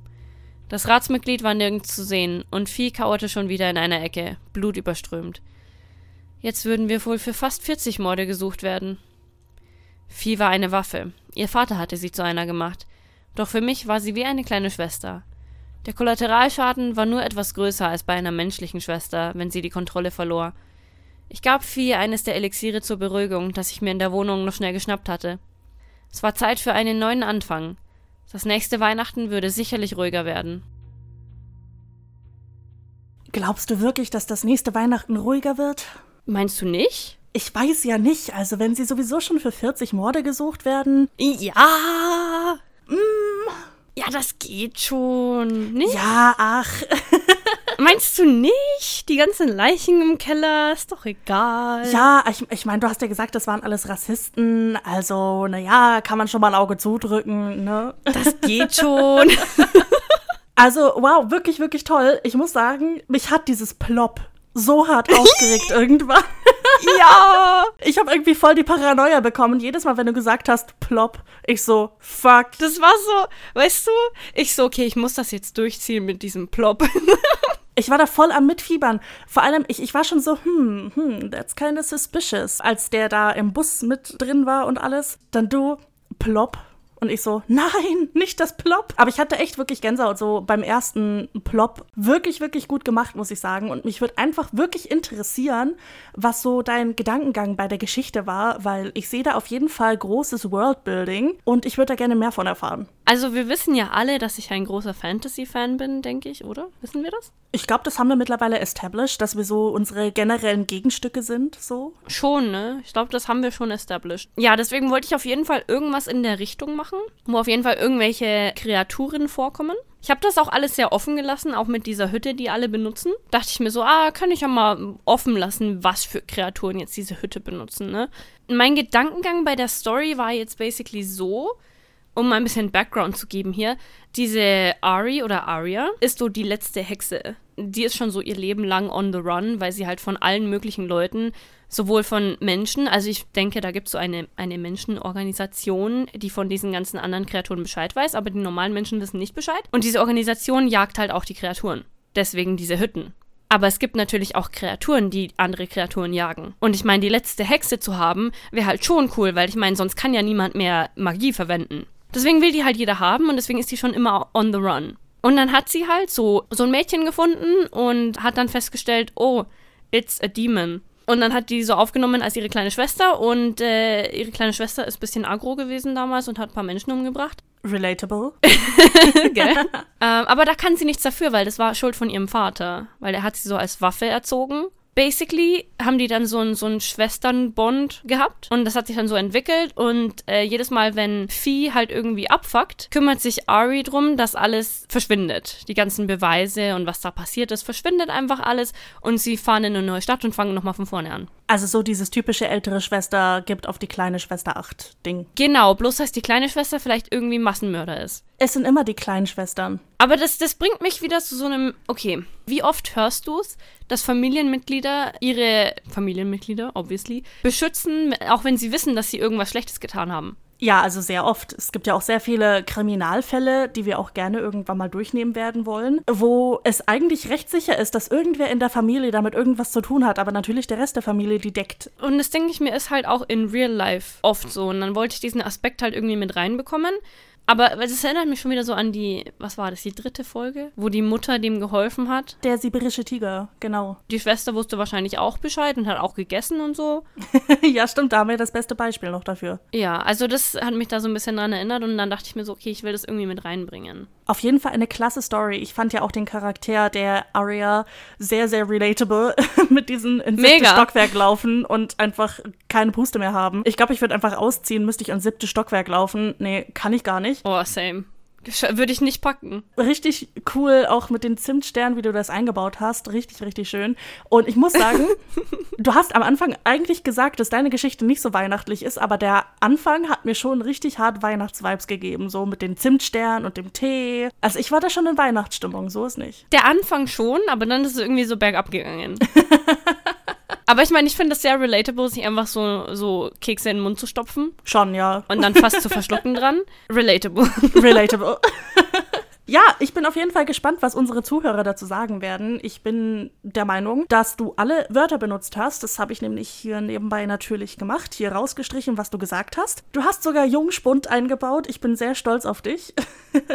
Das Ratsmitglied war nirgends zu sehen und Vieh kauerte schon wieder in einer Ecke, blutüberströmt. Jetzt würden wir wohl für fast 40 Morde gesucht werden. Vieh war eine Waffe. Ihr Vater hatte sie zu einer gemacht. Doch für mich war sie wie eine kleine Schwester. Der Kollateralschaden war nur etwas größer als bei einer menschlichen Schwester, wenn sie die Kontrolle verlor. Ich gab Vieh eines der Elixiere zur Beruhigung, das ich mir in der Wohnung noch schnell geschnappt hatte. Es war Zeit für einen neuen Anfang. Das nächste Weihnachten würde sicherlich ruhiger werden. Glaubst du wirklich, dass das nächste Weihnachten ruhiger wird? Meinst du nicht? Ich weiß ja nicht. Also, wenn sie sowieso schon für 40 Morde gesucht werden. Ja. Mm. Ja, das geht schon. Nicht? Ja, ach. Meinst du nicht? Die ganzen Leichen im Keller, ist doch egal. Ja, ich, ich meine, du hast ja gesagt, das waren alles Rassisten. Also, naja, kann man schon mal ein Auge zudrücken, ne? Das geht schon. also, wow, wirklich, wirklich toll. Ich muss sagen, mich hat dieses Plop so hart aufgeregt irgendwann. Ja! Ich habe irgendwie voll die Paranoia bekommen. Jedes Mal, wenn du gesagt hast, plopp, ich so, fuck. Das war so, weißt du, ich so, okay, ich muss das jetzt durchziehen mit diesem Plop. Ich war da voll am Mitfiebern. Vor allem, ich, ich war schon so, hm, hm, that's kind of suspicious. Als der da im Bus mit drin war und alles. Dann du, plopp, und ich so, nein, nicht das Plop. Aber ich hatte echt wirklich Gänsehaut so beim ersten Plop. Wirklich, wirklich gut gemacht, muss ich sagen. Und mich würde einfach wirklich interessieren, was so dein Gedankengang bei der Geschichte war, weil ich sehe da auf jeden Fall großes Worldbuilding und ich würde da gerne mehr von erfahren. Also wir wissen ja alle, dass ich ein großer Fantasy-Fan bin, denke ich, oder? Wissen wir das? Ich glaube, das haben wir mittlerweile established, dass wir so unsere generellen Gegenstücke sind, so. Schon, ne? Ich glaube, das haben wir schon established. Ja, deswegen wollte ich auf jeden Fall irgendwas in der Richtung machen, wo auf jeden Fall irgendwelche Kreaturen vorkommen. Ich habe das auch alles sehr offen gelassen, auch mit dieser Hütte, die alle benutzen. Dachte ich mir so, ah, kann ich ja mal offen lassen, was für Kreaturen jetzt diese Hütte benutzen, ne? Mein Gedankengang bei der Story war jetzt basically so, um mal ein bisschen Background zu geben hier, diese Ari oder Arya ist so die letzte Hexe. Die ist schon so ihr Leben lang on the run, weil sie halt von allen möglichen Leuten, sowohl von Menschen, also ich denke, da gibt es so eine, eine Menschenorganisation, die von diesen ganzen anderen Kreaturen Bescheid weiß, aber die normalen Menschen wissen nicht Bescheid. Und diese Organisation jagt halt auch die Kreaturen. Deswegen diese Hütten. Aber es gibt natürlich auch Kreaturen, die andere Kreaturen jagen. Und ich meine, die letzte Hexe zu haben, wäre halt schon cool, weil ich meine, sonst kann ja niemand mehr Magie verwenden. Deswegen will die halt jeder haben und deswegen ist die schon immer on the run. Und dann hat sie halt so, so ein Mädchen gefunden und hat dann festgestellt, oh, it's a demon. Und dann hat die so aufgenommen als ihre kleine Schwester und äh, ihre kleine Schwester ist ein bisschen aggro gewesen damals und hat ein paar Menschen umgebracht. Relatable. ähm, aber da kann sie nichts dafür, weil das war Schuld von ihrem Vater. Weil er hat sie so als Waffe erzogen basically haben die dann so einen so Schwesternbond gehabt und das hat sich dann so entwickelt und äh, jedes Mal, wenn Vieh halt irgendwie abfuckt, kümmert sich Ari drum, dass alles verschwindet. Die ganzen Beweise und was da passiert ist, verschwindet einfach alles und sie fahren in eine neue Stadt und fangen nochmal von vorne an. Also so dieses typische ältere Schwester gibt auf die kleine Schwester acht Ding. Genau, bloß dass die kleine Schwester vielleicht irgendwie Massenmörder ist. Es sind immer die kleinen Schwestern. Aber das, das bringt mich wieder zu so einem, okay, wie oft hörst du es, dass Familienmitglieder ihre Familienmitglieder, obviously, beschützen, auch wenn sie wissen, dass sie irgendwas Schlechtes getan haben? Ja, also sehr oft. Es gibt ja auch sehr viele Kriminalfälle, die wir auch gerne irgendwann mal durchnehmen werden wollen, wo es eigentlich recht sicher ist, dass irgendwer in der Familie damit irgendwas zu tun hat, aber natürlich der Rest der Familie die deckt. Und das denke ich mir ist halt auch in Real Life oft so. Und dann wollte ich diesen Aspekt halt irgendwie mit reinbekommen. Aber es erinnert mich schon wieder so an die, was war das, die dritte Folge, wo die Mutter dem geholfen hat. Der sibirische Tiger, genau. Die Schwester wusste wahrscheinlich auch Bescheid und hat auch gegessen und so. ja, stimmt, da haben wir das beste Beispiel noch dafür. Ja, also das hat mich da so ein bisschen dran erinnert und dann dachte ich mir so, okay, ich will das irgendwie mit reinbringen. Auf jeden Fall eine klasse Story. Ich fand ja auch den Charakter der Aria sehr, sehr relatable mit diesen ins siebte Stockwerk laufen und einfach keine Puste mehr haben. Ich glaube, ich würde einfach ausziehen, müsste ich ans siebte Stockwerk laufen. Nee, kann ich gar nicht nicht. Oh, same. Würde ich nicht packen. Richtig cool, auch mit den Zimtsternen, wie du das eingebaut hast. Richtig, richtig schön. Und ich muss sagen, du hast am Anfang eigentlich gesagt, dass deine Geschichte nicht so weihnachtlich ist, aber der Anfang hat mir schon richtig hart Weihnachtsvibes gegeben. So mit den Zimtsternen und dem Tee. Also ich war da schon in Weihnachtsstimmung, so ist nicht. Der Anfang schon, aber dann ist es irgendwie so bergab gegangen. Aber ich meine, ich finde das sehr relatable, sich einfach so, so Kekse in den Mund zu stopfen. Schon, ja. Und dann fast zu verschlucken dran. Relatable. Relatable. Ja, ich bin auf jeden Fall gespannt, was unsere Zuhörer dazu sagen werden. Ich bin der Meinung, dass du alle Wörter benutzt hast. Das habe ich nämlich hier nebenbei natürlich gemacht, hier rausgestrichen, was du gesagt hast. Du hast sogar Jungspund eingebaut. Ich bin sehr stolz auf dich.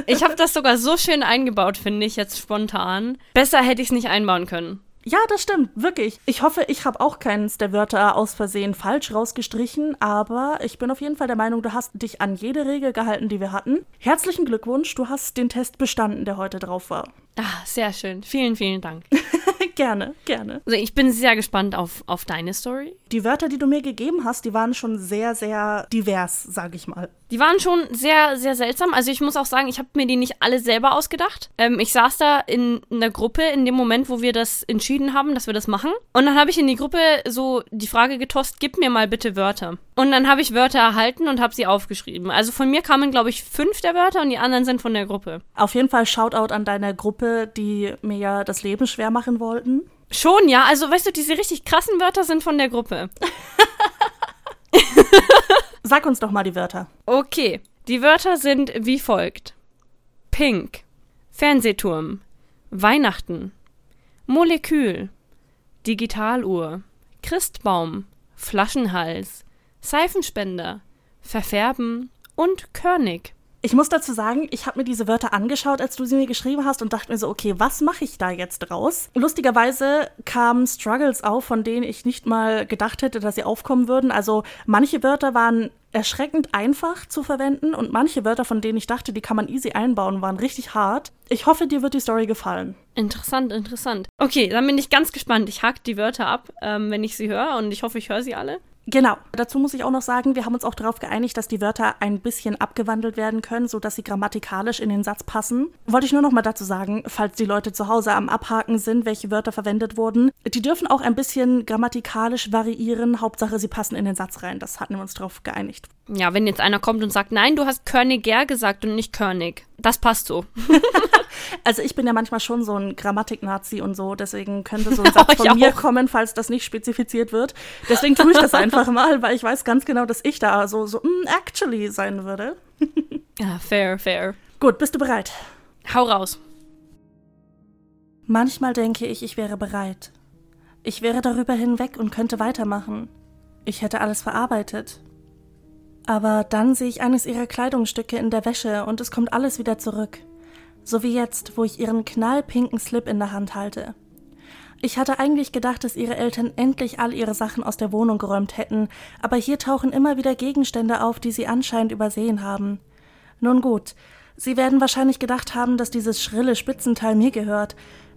ich habe das sogar so schön eingebaut, finde ich jetzt spontan. Besser hätte ich es nicht einbauen können. Ja, das stimmt, wirklich. Ich hoffe, ich habe auch keines der Wörter aus Versehen falsch rausgestrichen, aber ich bin auf jeden Fall der Meinung, du hast dich an jede Regel gehalten, die wir hatten. Herzlichen Glückwunsch, du hast den Test bestanden, der heute drauf war. Ah, sehr schön. Vielen, vielen Dank. gerne, gerne. Also ich bin sehr gespannt auf, auf deine Story. Die Wörter, die du mir gegeben hast, die waren schon sehr, sehr divers, sag ich mal. Die waren schon sehr, sehr seltsam. Also ich muss auch sagen, ich habe mir die nicht alle selber ausgedacht. Ähm, ich saß da in einer Gruppe in dem Moment, wo wir das entschieden haben, dass wir das machen. Und dann habe ich in die Gruppe so die Frage getost, gib mir mal bitte Wörter. Und dann habe ich Wörter erhalten und habe sie aufgeschrieben. Also von mir kamen, glaube ich, fünf der Wörter und die anderen sind von der Gruppe. Auf jeden Fall Shoutout an deine Gruppe, die mir ja das Leben schwer machen wollten. Schon, ja. Also, weißt du, diese richtig krassen Wörter sind von der Gruppe. Sag uns doch mal die Wörter. Okay, die Wörter sind wie folgt: Pink, Fernsehturm, Weihnachten, Molekül, Digitaluhr, Christbaum, Flaschenhals, Seifenspender, Verfärben. Und Körnig. Ich muss dazu sagen, ich habe mir diese Wörter angeschaut, als du sie mir geschrieben hast und dachte mir so, okay, was mache ich da jetzt draus? Lustigerweise kamen Struggles auf, von denen ich nicht mal gedacht hätte, dass sie aufkommen würden. Also manche Wörter waren erschreckend einfach zu verwenden und manche Wörter, von denen ich dachte, die kann man easy einbauen, waren richtig hart. Ich hoffe, dir wird die Story gefallen. Interessant, interessant. Okay, dann bin ich ganz gespannt. Ich hack die Wörter ab, ähm, wenn ich sie höre und ich hoffe, ich höre sie alle. Genau. Dazu muss ich auch noch sagen, wir haben uns auch darauf geeinigt, dass die Wörter ein bisschen abgewandelt werden können, sodass sie grammatikalisch in den Satz passen. Wollte ich nur noch mal dazu sagen, falls die Leute zu Hause am Abhaken sind, welche Wörter verwendet wurden. Die dürfen auch ein bisschen grammatikalisch variieren. Hauptsache, sie passen in den Satz rein. Das hatten wir uns darauf geeinigt. Ja, wenn jetzt einer kommt und sagt, nein, du hast Körniger gesagt und nicht Körnig. Das passt so. also ich bin ja manchmal schon so ein Grammatik-Nazi und so, deswegen könnte so ein Satz von mir kommen, falls das nicht spezifiziert wird. Deswegen tue ich das einfach mal, weil ich weiß ganz genau, dass ich da so, so mm, actually sein würde. ja, fair, fair. Gut, bist du bereit? Hau raus. Manchmal denke ich, ich wäre bereit. Ich wäre darüber hinweg und könnte weitermachen. Ich hätte alles verarbeitet. Aber dann sehe ich eines ihrer Kleidungsstücke in der Wäsche und es kommt alles wieder zurück. So wie jetzt, wo ich ihren knallpinken Slip in der Hand halte. Ich hatte eigentlich gedacht, dass ihre Eltern endlich all ihre Sachen aus der Wohnung geräumt hätten, aber hier tauchen immer wieder Gegenstände auf, die sie anscheinend übersehen haben. Nun gut, sie werden wahrscheinlich gedacht haben, dass dieses schrille Spitzenteil mir gehört.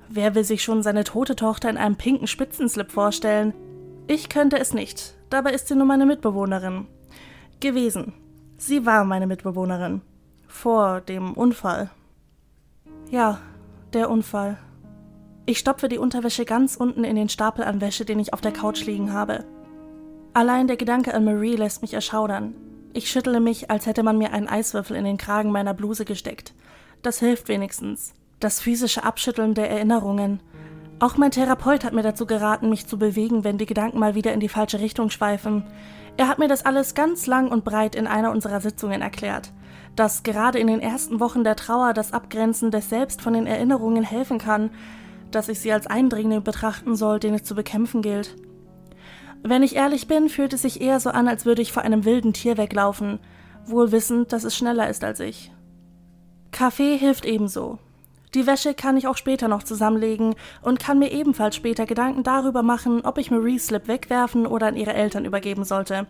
Wer will sich schon seine tote Tochter in einem pinken Spitzenslip vorstellen? Ich könnte es nicht, dabei ist sie nur meine Mitbewohnerin gewesen. Sie war meine Mitbewohnerin. Vor dem Unfall. Ja, der Unfall. Ich stopfe die Unterwäsche ganz unten in den Stapel an Wäsche, den ich auf der Couch liegen habe. Allein der Gedanke an Marie lässt mich erschaudern. Ich schüttle mich, als hätte man mir einen Eiswürfel in den Kragen meiner Bluse gesteckt. Das hilft wenigstens. Das physische Abschütteln der Erinnerungen. Auch mein Therapeut hat mir dazu geraten, mich zu bewegen, wenn die Gedanken mal wieder in die falsche Richtung schweifen. Er hat mir das alles ganz lang und breit in einer unserer Sitzungen erklärt, dass gerade in den ersten Wochen der Trauer das Abgrenzen des Selbst von den Erinnerungen helfen kann, dass ich sie als Eindringling betrachten soll, den es zu bekämpfen gilt. Wenn ich ehrlich bin, fühlt es sich eher so an, als würde ich vor einem wilden Tier weglaufen, wohl wissend, dass es schneller ist als ich. Kaffee hilft ebenso. Die Wäsche kann ich auch später noch zusammenlegen und kann mir ebenfalls später Gedanken darüber machen, ob ich Marie Slip wegwerfen oder an ihre Eltern übergeben sollte.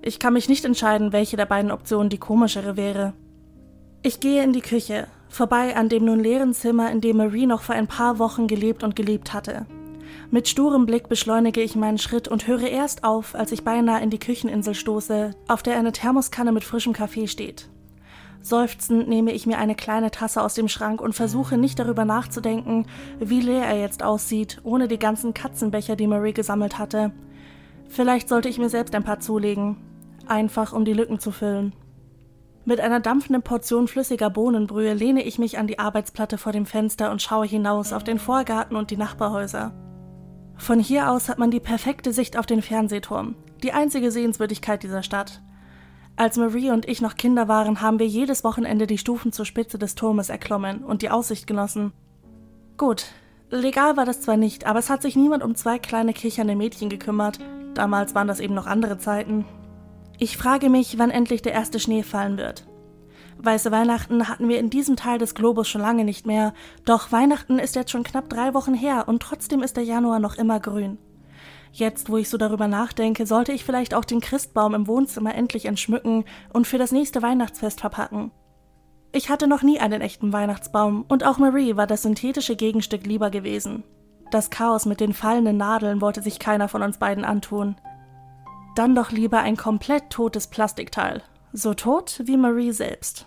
Ich kann mich nicht entscheiden, welche der beiden Optionen die komischere wäre. Ich gehe in die Küche, vorbei an dem nun leeren Zimmer, in dem Marie noch vor ein paar Wochen gelebt und geliebt hatte. Mit sturem Blick beschleunige ich meinen Schritt und höre erst auf, als ich beinahe in die Kücheninsel stoße, auf der eine Thermoskanne mit frischem Kaffee steht. Seufzend nehme ich mir eine kleine Tasse aus dem Schrank und versuche nicht darüber nachzudenken, wie leer er jetzt aussieht, ohne die ganzen Katzenbecher, die Marie gesammelt hatte. Vielleicht sollte ich mir selbst ein paar zulegen, einfach um die Lücken zu füllen. Mit einer dampfenden Portion flüssiger Bohnenbrühe lehne ich mich an die Arbeitsplatte vor dem Fenster und schaue hinaus auf den Vorgarten und die Nachbarhäuser. Von hier aus hat man die perfekte Sicht auf den Fernsehturm, die einzige Sehenswürdigkeit dieser Stadt. Als Marie und ich noch Kinder waren, haben wir jedes Wochenende die Stufen zur Spitze des Turmes erklommen und die Aussicht genossen. Gut, legal war das zwar nicht, aber es hat sich niemand um zwei kleine kichernde Mädchen gekümmert. Damals waren das eben noch andere Zeiten. Ich frage mich, wann endlich der erste Schnee fallen wird. Weiße Weihnachten hatten wir in diesem Teil des Globus schon lange nicht mehr, doch Weihnachten ist jetzt schon knapp drei Wochen her und trotzdem ist der Januar noch immer grün. Jetzt, wo ich so darüber nachdenke, sollte ich vielleicht auch den Christbaum im Wohnzimmer endlich entschmücken und für das nächste Weihnachtsfest verpacken. Ich hatte noch nie einen echten Weihnachtsbaum und auch Marie war das synthetische Gegenstück lieber gewesen. Das Chaos mit den fallenden Nadeln wollte sich keiner von uns beiden antun. Dann doch lieber ein komplett totes Plastikteil. So tot wie Marie selbst.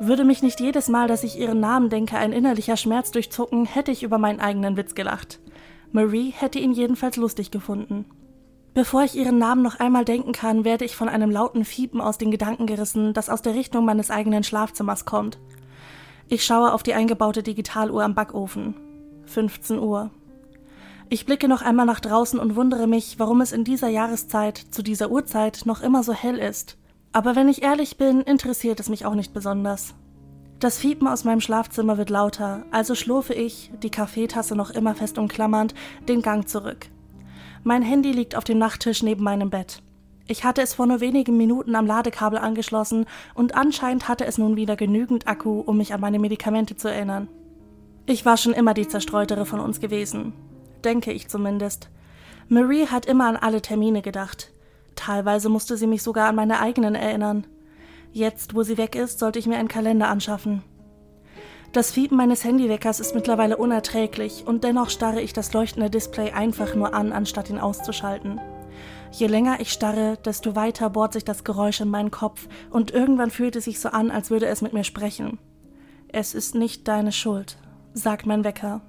Würde mich nicht jedes Mal, dass ich ihren Namen denke, ein innerlicher Schmerz durchzucken, hätte ich über meinen eigenen Witz gelacht. Marie hätte ihn jedenfalls lustig gefunden. Bevor ich ihren Namen noch einmal denken kann, werde ich von einem lauten Fiepen aus den Gedanken gerissen, das aus der Richtung meines eigenen Schlafzimmers kommt. Ich schaue auf die eingebaute Digitaluhr am Backofen. 15 Uhr. Ich blicke noch einmal nach draußen und wundere mich, warum es in dieser Jahreszeit, zu dieser Uhrzeit, noch immer so hell ist. Aber wenn ich ehrlich bin, interessiert es mich auch nicht besonders. Das Fiepen aus meinem Schlafzimmer wird lauter, also schlurfe ich, die Kaffeetasse noch immer fest umklammernd, den Gang zurück. Mein Handy liegt auf dem Nachttisch neben meinem Bett. Ich hatte es vor nur wenigen Minuten am Ladekabel angeschlossen und anscheinend hatte es nun wieder genügend Akku, um mich an meine Medikamente zu erinnern. Ich war schon immer die Zerstreutere von uns gewesen. Denke ich zumindest. Marie hat immer an alle Termine gedacht. Teilweise musste sie mich sogar an meine eigenen erinnern. Jetzt, wo sie weg ist, sollte ich mir einen Kalender anschaffen. Das Fiepen meines Handyweckers ist mittlerweile unerträglich und dennoch starre ich das leuchtende Display einfach nur an, anstatt ihn auszuschalten. Je länger ich starre, desto weiter bohrt sich das Geräusch in meinen Kopf und irgendwann fühlt es sich so an, als würde es mit mir sprechen. Es ist nicht deine Schuld, sagt mein Wecker.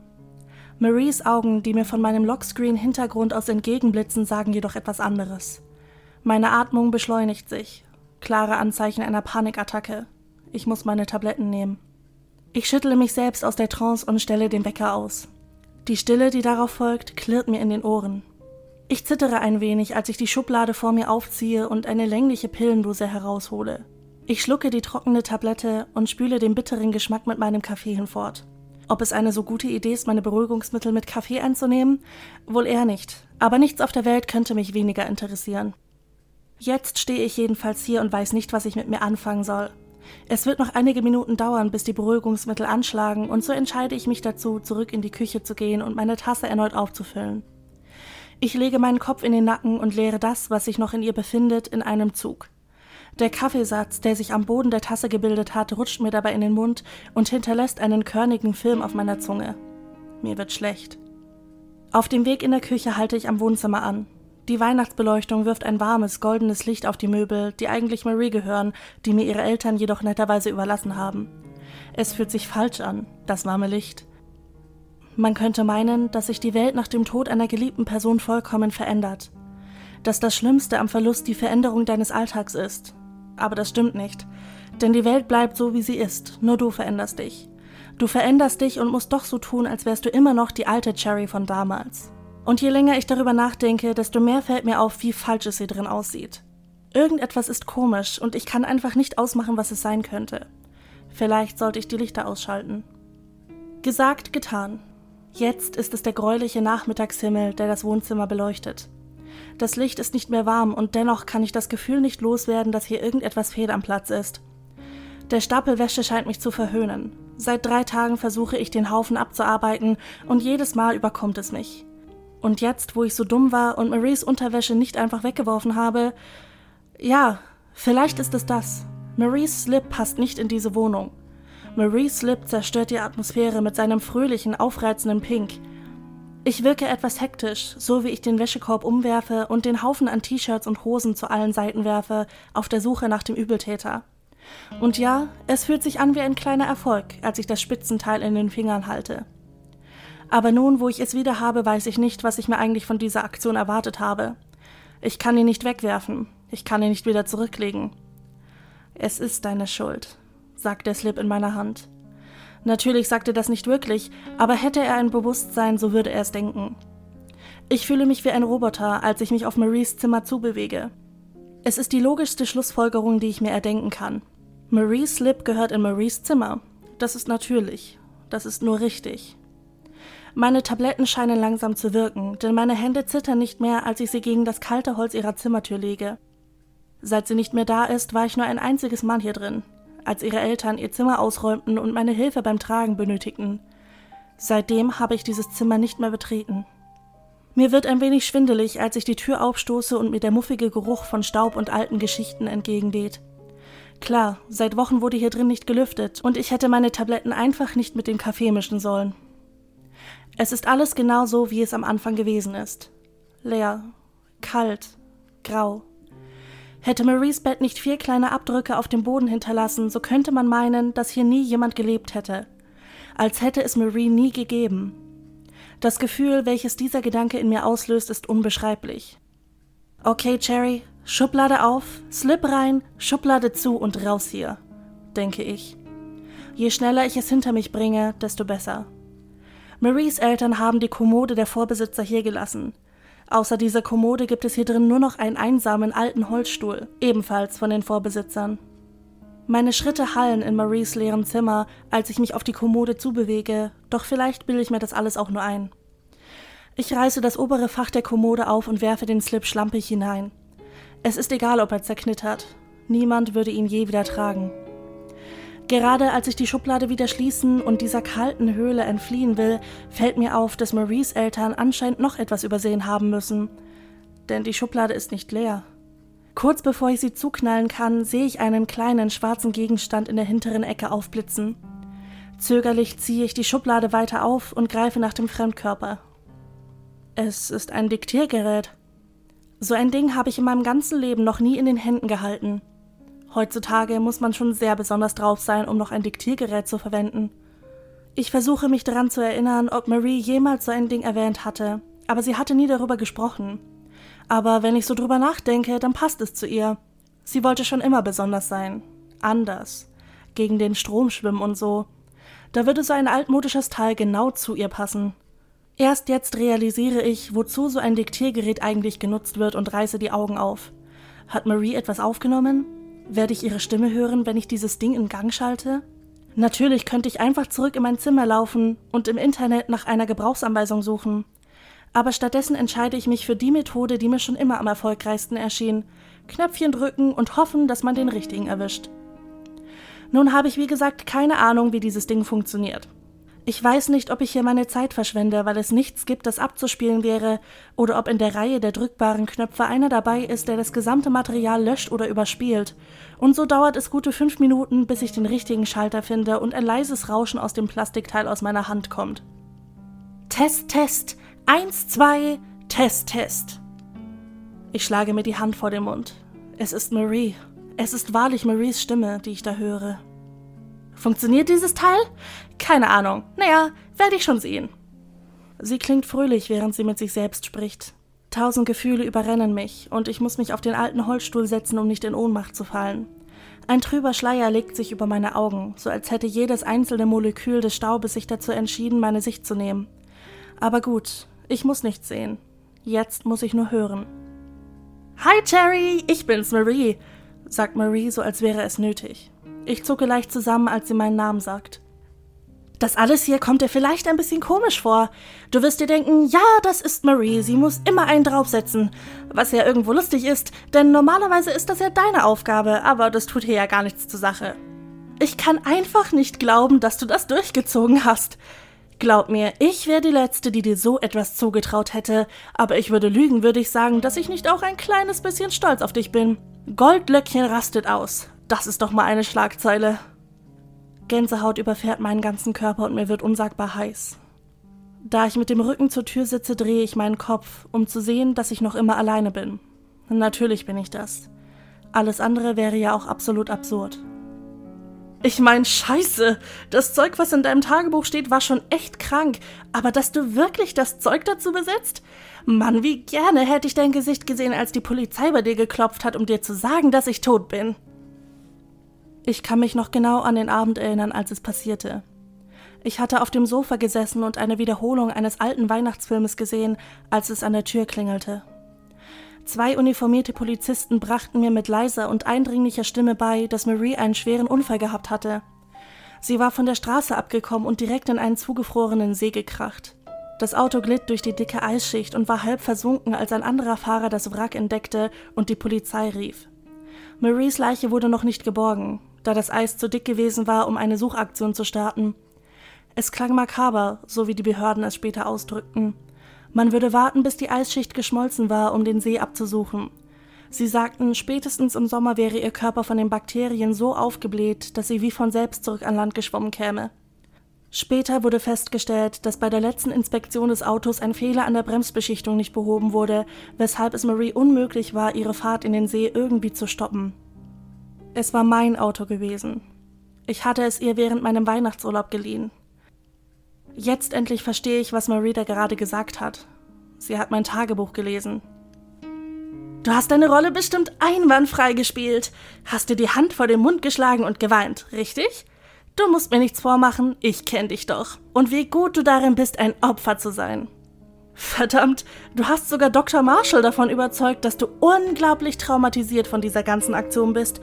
Maries Augen, die mir von meinem Lockscreen-Hintergrund aus entgegenblitzen, sagen jedoch etwas anderes. Meine Atmung beschleunigt sich Klare Anzeichen einer Panikattacke. Ich muss meine Tabletten nehmen. Ich schüttle mich selbst aus der Trance und stelle den Wecker aus. Die Stille, die darauf folgt, klirrt mir in den Ohren. Ich zittere ein wenig, als ich die Schublade vor mir aufziehe und eine längliche Pillendose heraushole. Ich schlucke die trockene Tablette und spüle den bitteren Geschmack mit meinem Kaffee hinfort. Ob es eine so gute Idee ist, meine Beruhigungsmittel mit Kaffee einzunehmen? Wohl eher nicht. Aber nichts auf der Welt könnte mich weniger interessieren. Jetzt stehe ich jedenfalls hier und weiß nicht, was ich mit mir anfangen soll. Es wird noch einige Minuten dauern, bis die Beruhigungsmittel anschlagen, und so entscheide ich mich dazu, zurück in die Küche zu gehen und meine Tasse erneut aufzufüllen. Ich lege meinen Kopf in den Nacken und leere das, was sich noch in ihr befindet, in einem Zug. Der Kaffeesatz, der sich am Boden der Tasse gebildet hat, rutscht mir dabei in den Mund und hinterlässt einen körnigen Film auf meiner Zunge. Mir wird schlecht. Auf dem Weg in der Küche halte ich am Wohnzimmer an. Die Weihnachtsbeleuchtung wirft ein warmes, goldenes Licht auf die Möbel, die eigentlich Marie gehören, die mir ihre Eltern jedoch netterweise überlassen haben. Es fühlt sich falsch an, das warme Licht. Man könnte meinen, dass sich die Welt nach dem Tod einer geliebten Person vollkommen verändert. Dass das Schlimmste am Verlust die Veränderung deines Alltags ist. Aber das stimmt nicht. Denn die Welt bleibt so, wie sie ist, nur du veränderst dich. Du veränderst dich und musst doch so tun, als wärst du immer noch die alte Cherry von damals. Und je länger ich darüber nachdenke, desto mehr fällt mir auf, wie falsch es hier drin aussieht. Irgendetwas ist komisch und ich kann einfach nicht ausmachen, was es sein könnte. Vielleicht sollte ich die Lichter ausschalten. Gesagt, getan. Jetzt ist es der gräuliche Nachmittagshimmel, der das Wohnzimmer beleuchtet. Das Licht ist nicht mehr warm und dennoch kann ich das Gefühl nicht loswerden, dass hier irgendetwas fehl am Platz ist. Der Stapel Wäsche scheint mich zu verhöhnen. Seit drei Tagen versuche ich den Haufen abzuarbeiten und jedes Mal überkommt es mich. Und jetzt, wo ich so dumm war und Maries Unterwäsche nicht einfach weggeworfen habe, ja, vielleicht ist es das. Maries Slip passt nicht in diese Wohnung. Maries Slip zerstört die Atmosphäre mit seinem fröhlichen, aufreizenden Pink. Ich wirke etwas hektisch, so wie ich den Wäschekorb umwerfe und den Haufen an T-Shirts und Hosen zu allen Seiten werfe, auf der Suche nach dem Übeltäter. Und ja, es fühlt sich an wie ein kleiner Erfolg, als ich das Spitzenteil in den Fingern halte. Aber nun, wo ich es wieder habe, weiß ich nicht, was ich mir eigentlich von dieser Aktion erwartet habe. Ich kann ihn nicht wegwerfen. Ich kann ihn nicht wieder zurücklegen. Es ist deine Schuld, sagt der Slip in meiner Hand. Natürlich sagt er das nicht wirklich, aber hätte er ein Bewusstsein, so würde er es denken. Ich fühle mich wie ein Roboter, als ich mich auf Maries Zimmer zubewege. Es ist die logischste Schlussfolgerung, die ich mir erdenken kann. Maries Slip gehört in Maries Zimmer. Das ist natürlich. Das ist nur richtig. Meine Tabletten scheinen langsam zu wirken, denn meine Hände zittern nicht mehr, als ich sie gegen das kalte Holz ihrer Zimmertür lege. Seit sie nicht mehr da ist, war ich nur ein einziges Mal hier drin, als ihre Eltern ihr Zimmer ausräumten und meine Hilfe beim Tragen benötigten. Seitdem habe ich dieses Zimmer nicht mehr betreten. Mir wird ein wenig schwindelig, als ich die Tür aufstoße und mir der muffige Geruch von Staub und alten Geschichten entgegenweht. Klar, seit Wochen wurde hier drin nicht gelüftet und ich hätte meine Tabletten einfach nicht mit dem Kaffee mischen sollen. Es ist alles genau so, wie es am Anfang gewesen ist. Leer, kalt, grau. Hätte Maries Bett nicht vier kleine Abdrücke auf dem Boden hinterlassen, so könnte man meinen, dass hier nie jemand gelebt hätte. Als hätte es Marie nie gegeben. Das Gefühl, welches dieser Gedanke in mir auslöst, ist unbeschreiblich. Okay, Cherry, Schublade auf, Slip rein, Schublade zu und raus hier, denke ich. Je schneller ich es hinter mich bringe, desto besser. Maries Eltern haben die Kommode der Vorbesitzer hier gelassen. Außer dieser Kommode gibt es hier drin nur noch einen einsamen alten Holzstuhl, ebenfalls von den Vorbesitzern. Meine Schritte hallen in Maries leeren Zimmer, als ich mich auf die Kommode zubewege, doch vielleicht bilde ich mir das alles auch nur ein. Ich reiße das obere Fach der Kommode auf und werfe den Slip schlampig hinein. Es ist egal, ob er zerknittert. Niemand würde ihn je wieder tragen. Gerade als ich die Schublade wieder schließen und dieser kalten Höhle entfliehen will, fällt mir auf, dass Maries Eltern anscheinend noch etwas übersehen haben müssen. Denn die Schublade ist nicht leer. Kurz bevor ich sie zuknallen kann, sehe ich einen kleinen schwarzen Gegenstand in der hinteren Ecke aufblitzen. Zögerlich ziehe ich die Schublade weiter auf und greife nach dem Fremdkörper. Es ist ein Diktiergerät. So ein Ding habe ich in meinem ganzen Leben noch nie in den Händen gehalten. Heutzutage muss man schon sehr besonders drauf sein, um noch ein Diktiergerät zu verwenden. Ich versuche mich daran zu erinnern, ob Marie jemals so ein Ding erwähnt hatte, aber sie hatte nie darüber gesprochen. Aber wenn ich so drüber nachdenke, dann passt es zu ihr. Sie wollte schon immer besonders sein. Anders. Gegen den Strom schwimmen und so. Da würde so ein altmodisches Teil genau zu ihr passen. Erst jetzt realisiere ich, wozu so ein Diktiergerät eigentlich genutzt wird und reiße die Augen auf. Hat Marie etwas aufgenommen? Werde ich ihre Stimme hören, wenn ich dieses Ding in Gang schalte? Natürlich könnte ich einfach zurück in mein Zimmer laufen und im Internet nach einer Gebrauchsanweisung suchen. Aber stattdessen entscheide ich mich für die Methode, die mir schon immer am erfolgreichsten erschien. Knöpfchen drücken und hoffen, dass man den richtigen erwischt. Nun habe ich wie gesagt keine Ahnung, wie dieses Ding funktioniert. Ich weiß nicht, ob ich hier meine Zeit verschwende, weil es nichts gibt, das abzuspielen wäre, oder ob in der Reihe der drückbaren Knöpfe einer dabei ist, der das gesamte Material löscht oder überspielt. Und so dauert es gute fünf Minuten, bis ich den richtigen Schalter finde und ein leises Rauschen aus dem Plastikteil aus meiner Hand kommt. Test, Test. Eins, zwei, Test, Test. Ich schlage mir die Hand vor den Mund. Es ist Marie. Es ist wahrlich Maries Stimme, die ich da höre. Funktioniert dieses Teil? Keine Ahnung. Naja, werde ich schon sehen. Sie klingt fröhlich, während sie mit sich selbst spricht. Tausend Gefühle überrennen mich, und ich muss mich auf den alten Holzstuhl setzen, um nicht in Ohnmacht zu fallen. Ein trüber Schleier legt sich über meine Augen, so als hätte jedes einzelne Molekül des Staubes sich dazu entschieden, meine Sicht zu nehmen. Aber gut, ich muss nichts sehen. Jetzt muss ich nur hören. Hi, Cherry, ich bin's, Marie, sagt Marie, so als wäre es nötig. Ich zucke leicht zusammen, als sie meinen Namen sagt. Das alles hier kommt dir vielleicht ein bisschen komisch vor. Du wirst dir denken, ja, das ist Marie, sie muss immer einen draufsetzen. Was ja irgendwo lustig ist, denn normalerweise ist das ja deine Aufgabe, aber das tut hier ja gar nichts zur Sache. Ich kann einfach nicht glauben, dass du das durchgezogen hast. Glaub mir, ich wäre die Letzte, die dir so etwas zugetraut hätte, aber ich würde lügen, würde ich sagen, dass ich nicht auch ein kleines bisschen stolz auf dich bin. Goldlöckchen rastet aus. Das ist doch mal eine Schlagzeile. Gänsehaut überfährt meinen ganzen Körper und mir wird unsagbar heiß. Da ich mit dem Rücken zur Tür sitze, drehe ich meinen Kopf, um zu sehen, dass ich noch immer alleine bin. Natürlich bin ich das. Alles andere wäre ja auch absolut absurd. Ich mein, scheiße, das Zeug, was in deinem Tagebuch steht, war schon echt krank, aber dass du wirklich das Zeug dazu besitzt? Mann, wie gerne hätte ich dein Gesicht gesehen, als die Polizei bei dir geklopft hat, um dir zu sagen, dass ich tot bin. Ich kann mich noch genau an den Abend erinnern, als es passierte. Ich hatte auf dem Sofa gesessen und eine Wiederholung eines alten Weihnachtsfilmes gesehen, als es an der Tür klingelte. Zwei uniformierte Polizisten brachten mir mit leiser und eindringlicher Stimme bei, dass Marie einen schweren Unfall gehabt hatte. Sie war von der Straße abgekommen und direkt in einen zugefrorenen See gekracht. Das Auto glitt durch die dicke Eisschicht und war halb versunken, als ein anderer Fahrer das Wrack entdeckte und die Polizei rief. Maries Leiche wurde noch nicht geborgen, da das Eis zu dick gewesen war, um eine Suchaktion zu starten. Es klang makaber, so wie die Behörden es später ausdrückten. Man würde warten, bis die Eisschicht geschmolzen war, um den See abzusuchen. Sie sagten, spätestens im Sommer wäre ihr Körper von den Bakterien so aufgebläht, dass sie wie von selbst zurück an Land geschwommen käme. Später wurde festgestellt, dass bei der letzten Inspektion des Autos ein Fehler an der Bremsbeschichtung nicht behoben wurde, weshalb es Marie unmöglich war, ihre Fahrt in den See irgendwie zu stoppen. Es war mein Auto gewesen. Ich hatte es ihr während meinem Weihnachtsurlaub geliehen. Jetzt endlich verstehe ich, was Marita gerade gesagt hat. Sie hat mein Tagebuch gelesen. Du hast deine Rolle bestimmt einwandfrei gespielt, hast dir die Hand vor den Mund geschlagen und geweint, richtig? Du musst mir nichts vormachen, ich kenn dich doch. Und wie gut du darin bist, ein Opfer zu sein. Verdammt, du hast sogar Dr. Marshall davon überzeugt, dass du unglaublich traumatisiert von dieser ganzen Aktion bist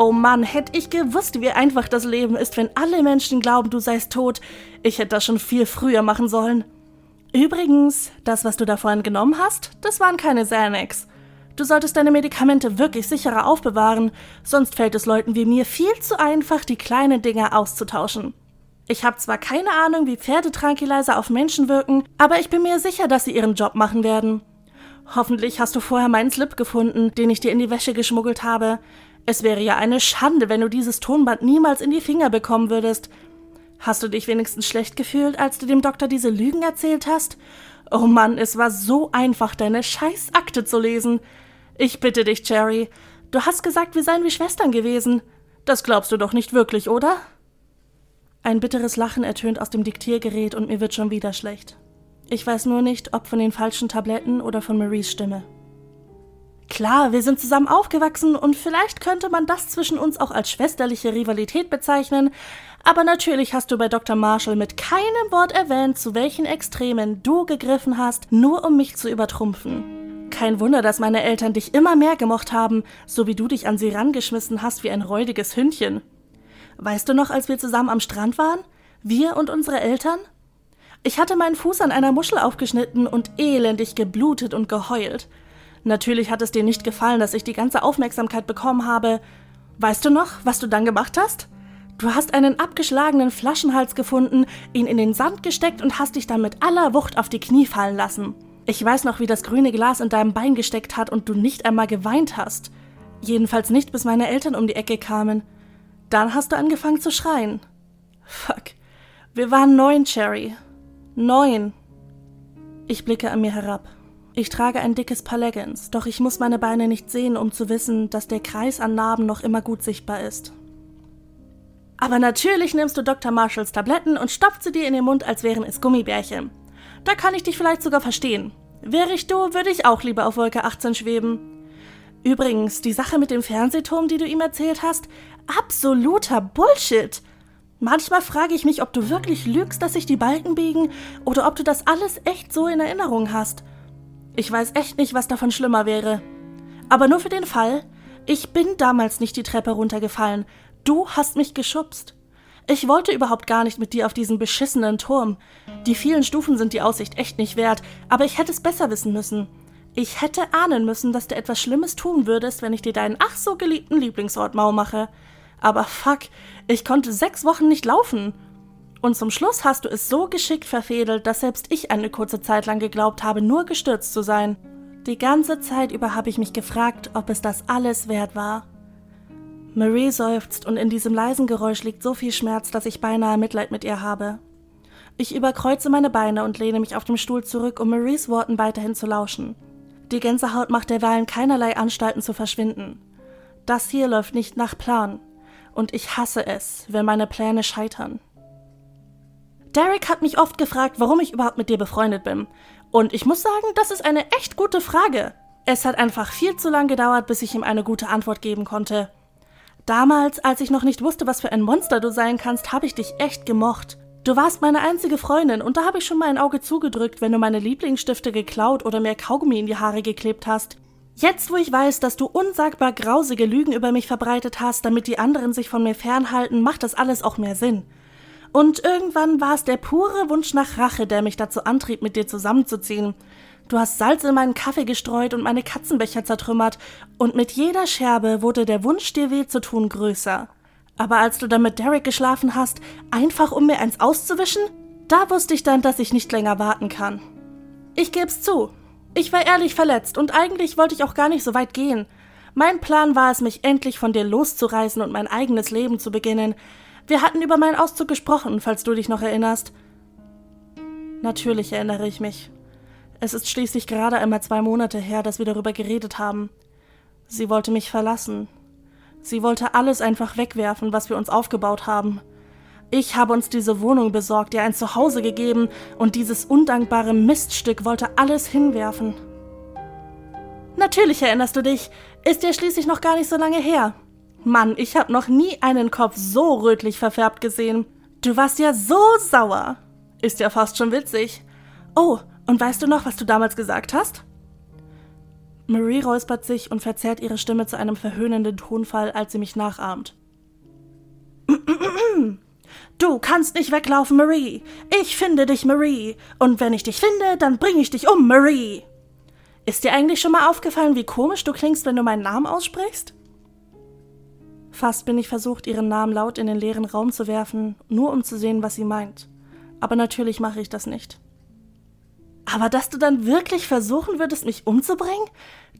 Oh Mann, hätte ich gewusst, wie einfach das Leben ist, wenn alle Menschen glauben, du seist tot. Ich hätte das schon viel früher machen sollen. Übrigens, das, was du da vorhin genommen hast, das waren keine Xanax. Du solltest deine Medikamente wirklich sicherer aufbewahren, sonst fällt es Leuten wie mir viel zu einfach, die kleinen Dinger auszutauschen. Ich habe zwar keine Ahnung, wie Pferdetranquilizer auf Menschen wirken, aber ich bin mir sicher, dass sie ihren Job machen werden. Hoffentlich hast du vorher meinen Slip gefunden, den ich dir in die Wäsche geschmuggelt habe. Es wäre ja eine Schande, wenn du dieses Tonband niemals in die Finger bekommen würdest. Hast du dich wenigstens schlecht gefühlt, als du dem Doktor diese Lügen erzählt hast? Oh Mann, es war so einfach, deine Scheißakte zu lesen. Ich bitte dich, Cherry. Du hast gesagt, wir seien wie Schwestern gewesen. Das glaubst du doch nicht wirklich, oder? Ein bitteres Lachen ertönt aus dem Diktiergerät und mir wird schon wieder schlecht. Ich weiß nur nicht, ob von den falschen Tabletten oder von Maries Stimme. Klar, wir sind zusammen aufgewachsen und vielleicht könnte man das zwischen uns auch als schwesterliche Rivalität bezeichnen, aber natürlich hast du bei Dr. Marshall mit keinem Wort erwähnt, zu welchen Extremen du gegriffen hast, nur um mich zu übertrumpfen. Kein Wunder, dass meine Eltern dich immer mehr gemocht haben, so wie du dich an sie rangeschmissen hast wie ein räudiges Hündchen. Weißt du noch, als wir zusammen am Strand waren? Wir und unsere Eltern? Ich hatte meinen Fuß an einer Muschel aufgeschnitten und elendig geblutet und geheult. Natürlich hat es dir nicht gefallen, dass ich die ganze Aufmerksamkeit bekommen habe. Weißt du noch, was du dann gemacht hast? Du hast einen abgeschlagenen Flaschenhals gefunden, ihn in den Sand gesteckt und hast dich dann mit aller Wucht auf die Knie fallen lassen. Ich weiß noch, wie das grüne Glas in deinem Bein gesteckt hat und du nicht einmal geweint hast. Jedenfalls nicht, bis meine Eltern um die Ecke kamen. Dann hast du angefangen zu schreien. Fuck. Wir waren neun, Cherry. Neun. Ich blicke an mir herab. Ich trage ein dickes Paar Leggings, doch ich muss meine Beine nicht sehen, um zu wissen, dass der Kreis an Narben noch immer gut sichtbar ist. Aber natürlich nimmst du Dr. Marshalls Tabletten und stopfst sie dir in den Mund, als wären es Gummibärchen. Da kann ich dich vielleicht sogar verstehen. Wäre ich du, würde ich auch lieber auf Wolke 18 schweben. Übrigens, die Sache mit dem Fernsehturm, die du ihm erzählt hast, absoluter Bullshit. Manchmal frage ich mich, ob du wirklich lügst, dass sich die Balken biegen, oder ob du das alles echt so in Erinnerung hast. Ich weiß echt nicht, was davon schlimmer wäre. Aber nur für den Fall, ich bin damals nicht die Treppe runtergefallen. Du hast mich geschubst. Ich wollte überhaupt gar nicht mit dir auf diesen beschissenen Turm. Die vielen Stufen sind die Aussicht echt nicht wert, aber ich hätte es besser wissen müssen. Ich hätte ahnen müssen, dass du etwas Schlimmes tun würdest, wenn ich dir deinen ach so geliebten Lieblingsort mau mache. Aber fuck, ich konnte sechs Wochen nicht laufen. Und zum Schluss hast du es so geschickt verfädelt, dass selbst ich eine kurze Zeit lang geglaubt habe, nur gestürzt zu sein. Die ganze Zeit über habe ich mich gefragt, ob es das alles wert war. Marie seufzt und in diesem leisen Geräusch liegt so viel Schmerz, dass ich beinahe Mitleid mit ihr habe. Ich überkreuze meine Beine und lehne mich auf dem Stuhl zurück, um Maries Worten weiterhin zu lauschen. Die Gänsehaut macht derweilen keinerlei Anstalten zu verschwinden. Das hier läuft nicht nach Plan. Und ich hasse es, wenn meine Pläne scheitern. Derek hat mich oft gefragt, warum ich überhaupt mit dir befreundet bin. Und ich muss sagen, das ist eine echt gute Frage. Es hat einfach viel zu lang gedauert, bis ich ihm eine gute Antwort geben konnte. Damals, als ich noch nicht wusste, was für ein Monster du sein kannst, habe ich dich echt gemocht. Du warst meine einzige Freundin und da habe ich schon mal ein Auge zugedrückt, wenn du meine Lieblingsstifte geklaut oder mir Kaugummi in die Haare geklebt hast. Jetzt, wo ich weiß, dass du unsagbar grausige Lügen über mich verbreitet hast, damit die anderen sich von mir fernhalten, macht das alles auch mehr Sinn. Und irgendwann war es der pure Wunsch nach Rache, der mich dazu antrieb, mit dir zusammenzuziehen. Du hast Salz in meinen Kaffee gestreut und meine Katzenbecher zertrümmert, und mit jeder Scherbe wurde der Wunsch, dir weh zu tun, größer. Aber als du dann mit Derek geschlafen hast, einfach um mir eins auszuwischen, da wusste ich dann, dass ich nicht länger warten kann. Ich geb's zu, ich war ehrlich verletzt und eigentlich wollte ich auch gar nicht so weit gehen. Mein Plan war es, mich endlich von dir loszureißen und mein eigenes Leben zu beginnen. Wir hatten über meinen Auszug gesprochen, falls du dich noch erinnerst. Natürlich erinnere ich mich. Es ist schließlich gerade einmal zwei Monate her, dass wir darüber geredet haben. Sie wollte mich verlassen. Sie wollte alles einfach wegwerfen, was wir uns aufgebaut haben. Ich habe uns diese Wohnung besorgt, ihr ein Zuhause gegeben, und dieses undankbare Miststück wollte alles hinwerfen. Natürlich erinnerst du dich, ist ja schließlich noch gar nicht so lange her. Mann, ich habe noch nie einen Kopf so rötlich verfärbt gesehen. Du warst ja so sauer. Ist ja fast schon witzig. Oh, und weißt du noch, was du damals gesagt hast? Marie räuspert sich und verzerrt ihre Stimme zu einem verhöhnenden Tonfall, als sie mich nachahmt. Du kannst nicht weglaufen, Marie. Ich finde dich, Marie. Und wenn ich dich finde, dann bringe ich dich um, Marie. Ist dir eigentlich schon mal aufgefallen, wie komisch du klingst, wenn du meinen Namen aussprichst? Fast bin ich versucht, ihren Namen laut in den leeren Raum zu werfen, nur um zu sehen, was sie meint. Aber natürlich mache ich das nicht. Aber dass du dann wirklich versuchen würdest, mich umzubringen?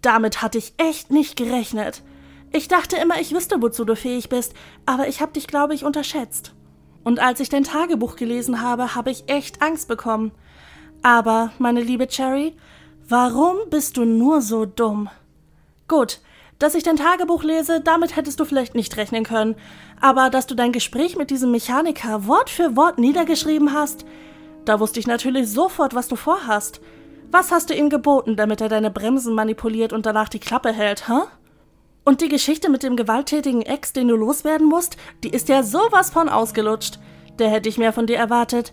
Damit hatte ich echt nicht gerechnet. Ich dachte immer, ich wüsste, wozu du fähig bist, aber ich habe dich, glaube ich, unterschätzt. Und als ich dein Tagebuch gelesen habe, habe ich echt Angst bekommen. Aber, meine liebe Cherry, warum bist du nur so dumm? Gut, dass ich dein Tagebuch lese, damit hättest du vielleicht nicht rechnen können. Aber dass du dein Gespräch mit diesem Mechaniker Wort für Wort niedergeschrieben hast, da wusste ich natürlich sofort, was du vorhast. Was hast du ihm geboten, damit er deine Bremsen manipuliert und danach die Klappe hält, hä? Huh? Und die Geschichte mit dem gewalttätigen Ex, den du loswerden musst, die ist ja sowas von ausgelutscht. Der hätte ich mehr von dir erwartet.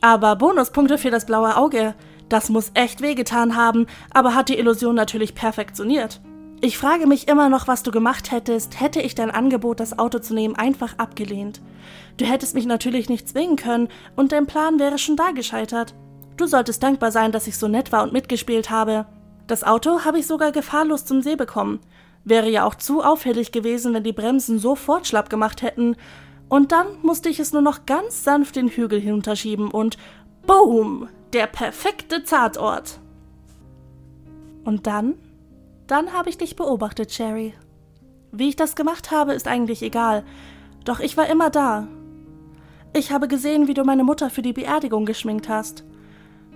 Aber Bonuspunkte für das blaue Auge. Das muss echt wehgetan haben, aber hat die Illusion natürlich perfektioniert. Ich frage mich immer noch, was du gemacht hättest, hätte ich dein Angebot, das Auto zu nehmen, einfach abgelehnt. Du hättest mich natürlich nicht zwingen können und dein Plan wäre schon da gescheitert. Du solltest dankbar sein, dass ich so nett war und mitgespielt habe. Das Auto habe ich sogar gefahrlos zum See bekommen. Wäre ja auch zu auffällig gewesen, wenn die Bremsen sofort schlapp gemacht hätten. Und dann musste ich es nur noch ganz sanft den Hügel hinunterschieben und BOOM! Der perfekte Tatort! Und dann? Dann habe ich dich beobachtet, Sherry. Wie ich das gemacht habe, ist eigentlich egal. Doch ich war immer da. Ich habe gesehen, wie du meine Mutter für die Beerdigung geschminkt hast.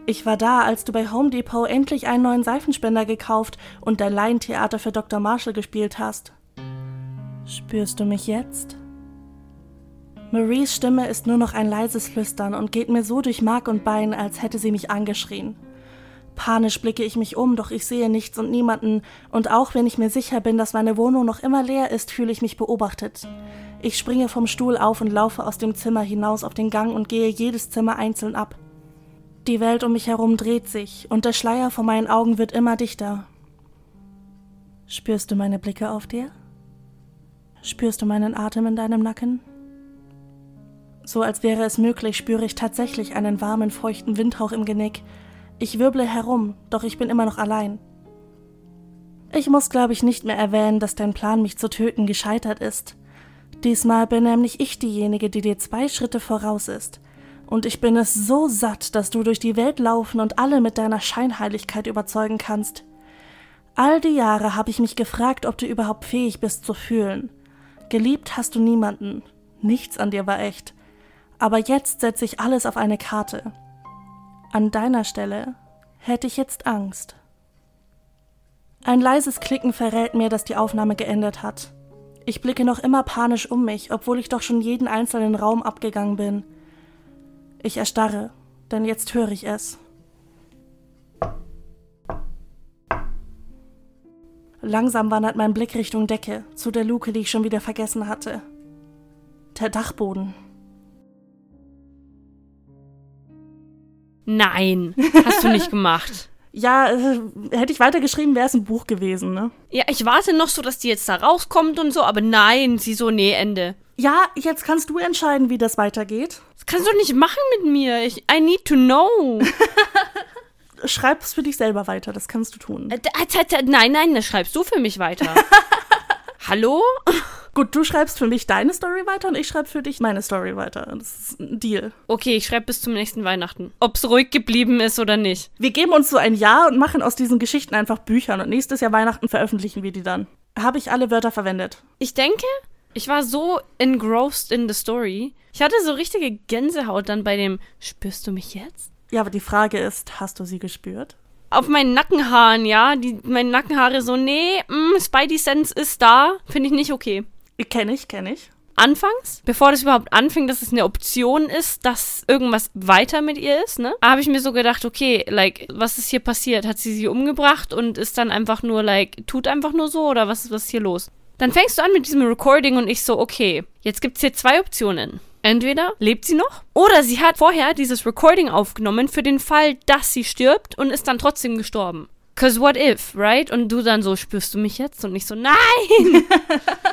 Ich war da, als du bei Home Depot endlich einen neuen Seifenspender gekauft und dein Laientheater für Dr. Marshall gespielt hast. Spürst du mich jetzt? Maries Stimme ist nur noch ein leises Flüstern und geht mir so durch Mark und Bein, als hätte sie mich angeschrien. Panisch blicke ich mich um, doch ich sehe nichts und niemanden, und auch wenn ich mir sicher bin, dass meine Wohnung noch immer leer ist, fühle ich mich beobachtet. Ich springe vom Stuhl auf und laufe aus dem Zimmer hinaus auf den Gang und gehe jedes Zimmer einzeln ab. Die Welt um mich herum dreht sich und der Schleier vor meinen Augen wird immer dichter. Spürst du meine Blicke auf dir? Spürst du meinen Atem in deinem Nacken? So als wäre es möglich, spüre ich tatsächlich einen warmen, feuchten Windhauch im Genick. Ich wirble herum, doch ich bin immer noch allein. Ich muss, glaube ich, nicht mehr erwähnen, dass dein Plan, mich zu töten, gescheitert ist. Diesmal bin nämlich ich diejenige, die dir zwei Schritte voraus ist – und ich bin es so satt, dass du durch die Welt laufen und alle mit deiner Scheinheiligkeit überzeugen kannst. All die Jahre habe ich mich gefragt, ob du überhaupt fähig bist zu fühlen. Geliebt hast du niemanden, nichts an dir war echt. Aber jetzt setze ich alles auf eine Karte. An deiner Stelle hätte ich jetzt Angst. Ein leises Klicken verrät mir, dass die Aufnahme geendet hat. Ich blicke noch immer panisch um mich, obwohl ich doch schon jeden einzelnen Raum abgegangen bin. Ich erstarre, denn jetzt höre ich es. Langsam wandert mein Blick Richtung Decke, zu der Luke, die ich schon wieder vergessen hatte. Der Dachboden. Nein, hast du nicht gemacht. Ja, äh, hätte ich weitergeschrieben, wäre es ein Buch gewesen, ne? Ja, ich warte noch so, dass die jetzt da rauskommt und so, aber nein, sie so, nee, Ende. Ja, jetzt kannst du entscheiden, wie das weitergeht. Das kannst du nicht machen mit mir. Ich, I need to know. Schreib es für dich selber weiter, das kannst du tun. Äh, äh, nein, nein, das schreibst du für mich weiter. Hallo? Gut, du schreibst für mich deine Story weiter und ich schreibe für dich meine Story weiter. Das ist ein Deal. Okay, ich schreibe bis zum nächsten Weihnachten. Ob's ruhig geblieben ist oder nicht. Wir geben uns so ein Jahr und machen aus diesen Geschichten einfach Büchern und nächstes Jahr Weihnachten veröffentlichen wir die dann. Habe ich alle Wörter verwendet? Ich denke, ich war so engrossed in the story. Ich hatte so richtige Gänsehaut dann bei dem Spürst du mich jetzt? Ja, aber die Frage ist, hast du sie gespürt? Auf meinen Nackenhaaren, ja. Die, meine Nackenhaare so, nee, mm, Spidey Sense ist da. Finde ich nicht okay. Kenne ich, kenne ich. Anfangs, bevor das überhaupt anfing, dass es eine Option ist, dass irgendwas weiter mit ihr ist, ne? Habe ich mir so gedacht, okay, like, was ist hier passiert? Hat sie sie umgebracht und ist dann einfach nur, like, tut einfach nur so oder was, was ist hier los? Dann fängst du an mit diesem Recording und ich so, okay, jetzt gibt es hier zwei Optionen. Entweder lebt sie noch oder sie hat vorher dieses Recording aufgenommen für den Fall, dass sie stirbt und ist dann trotzdem gestorben. Cause what if, right? Und du dann so, spürst du mich jetzt? Und ich so, nein!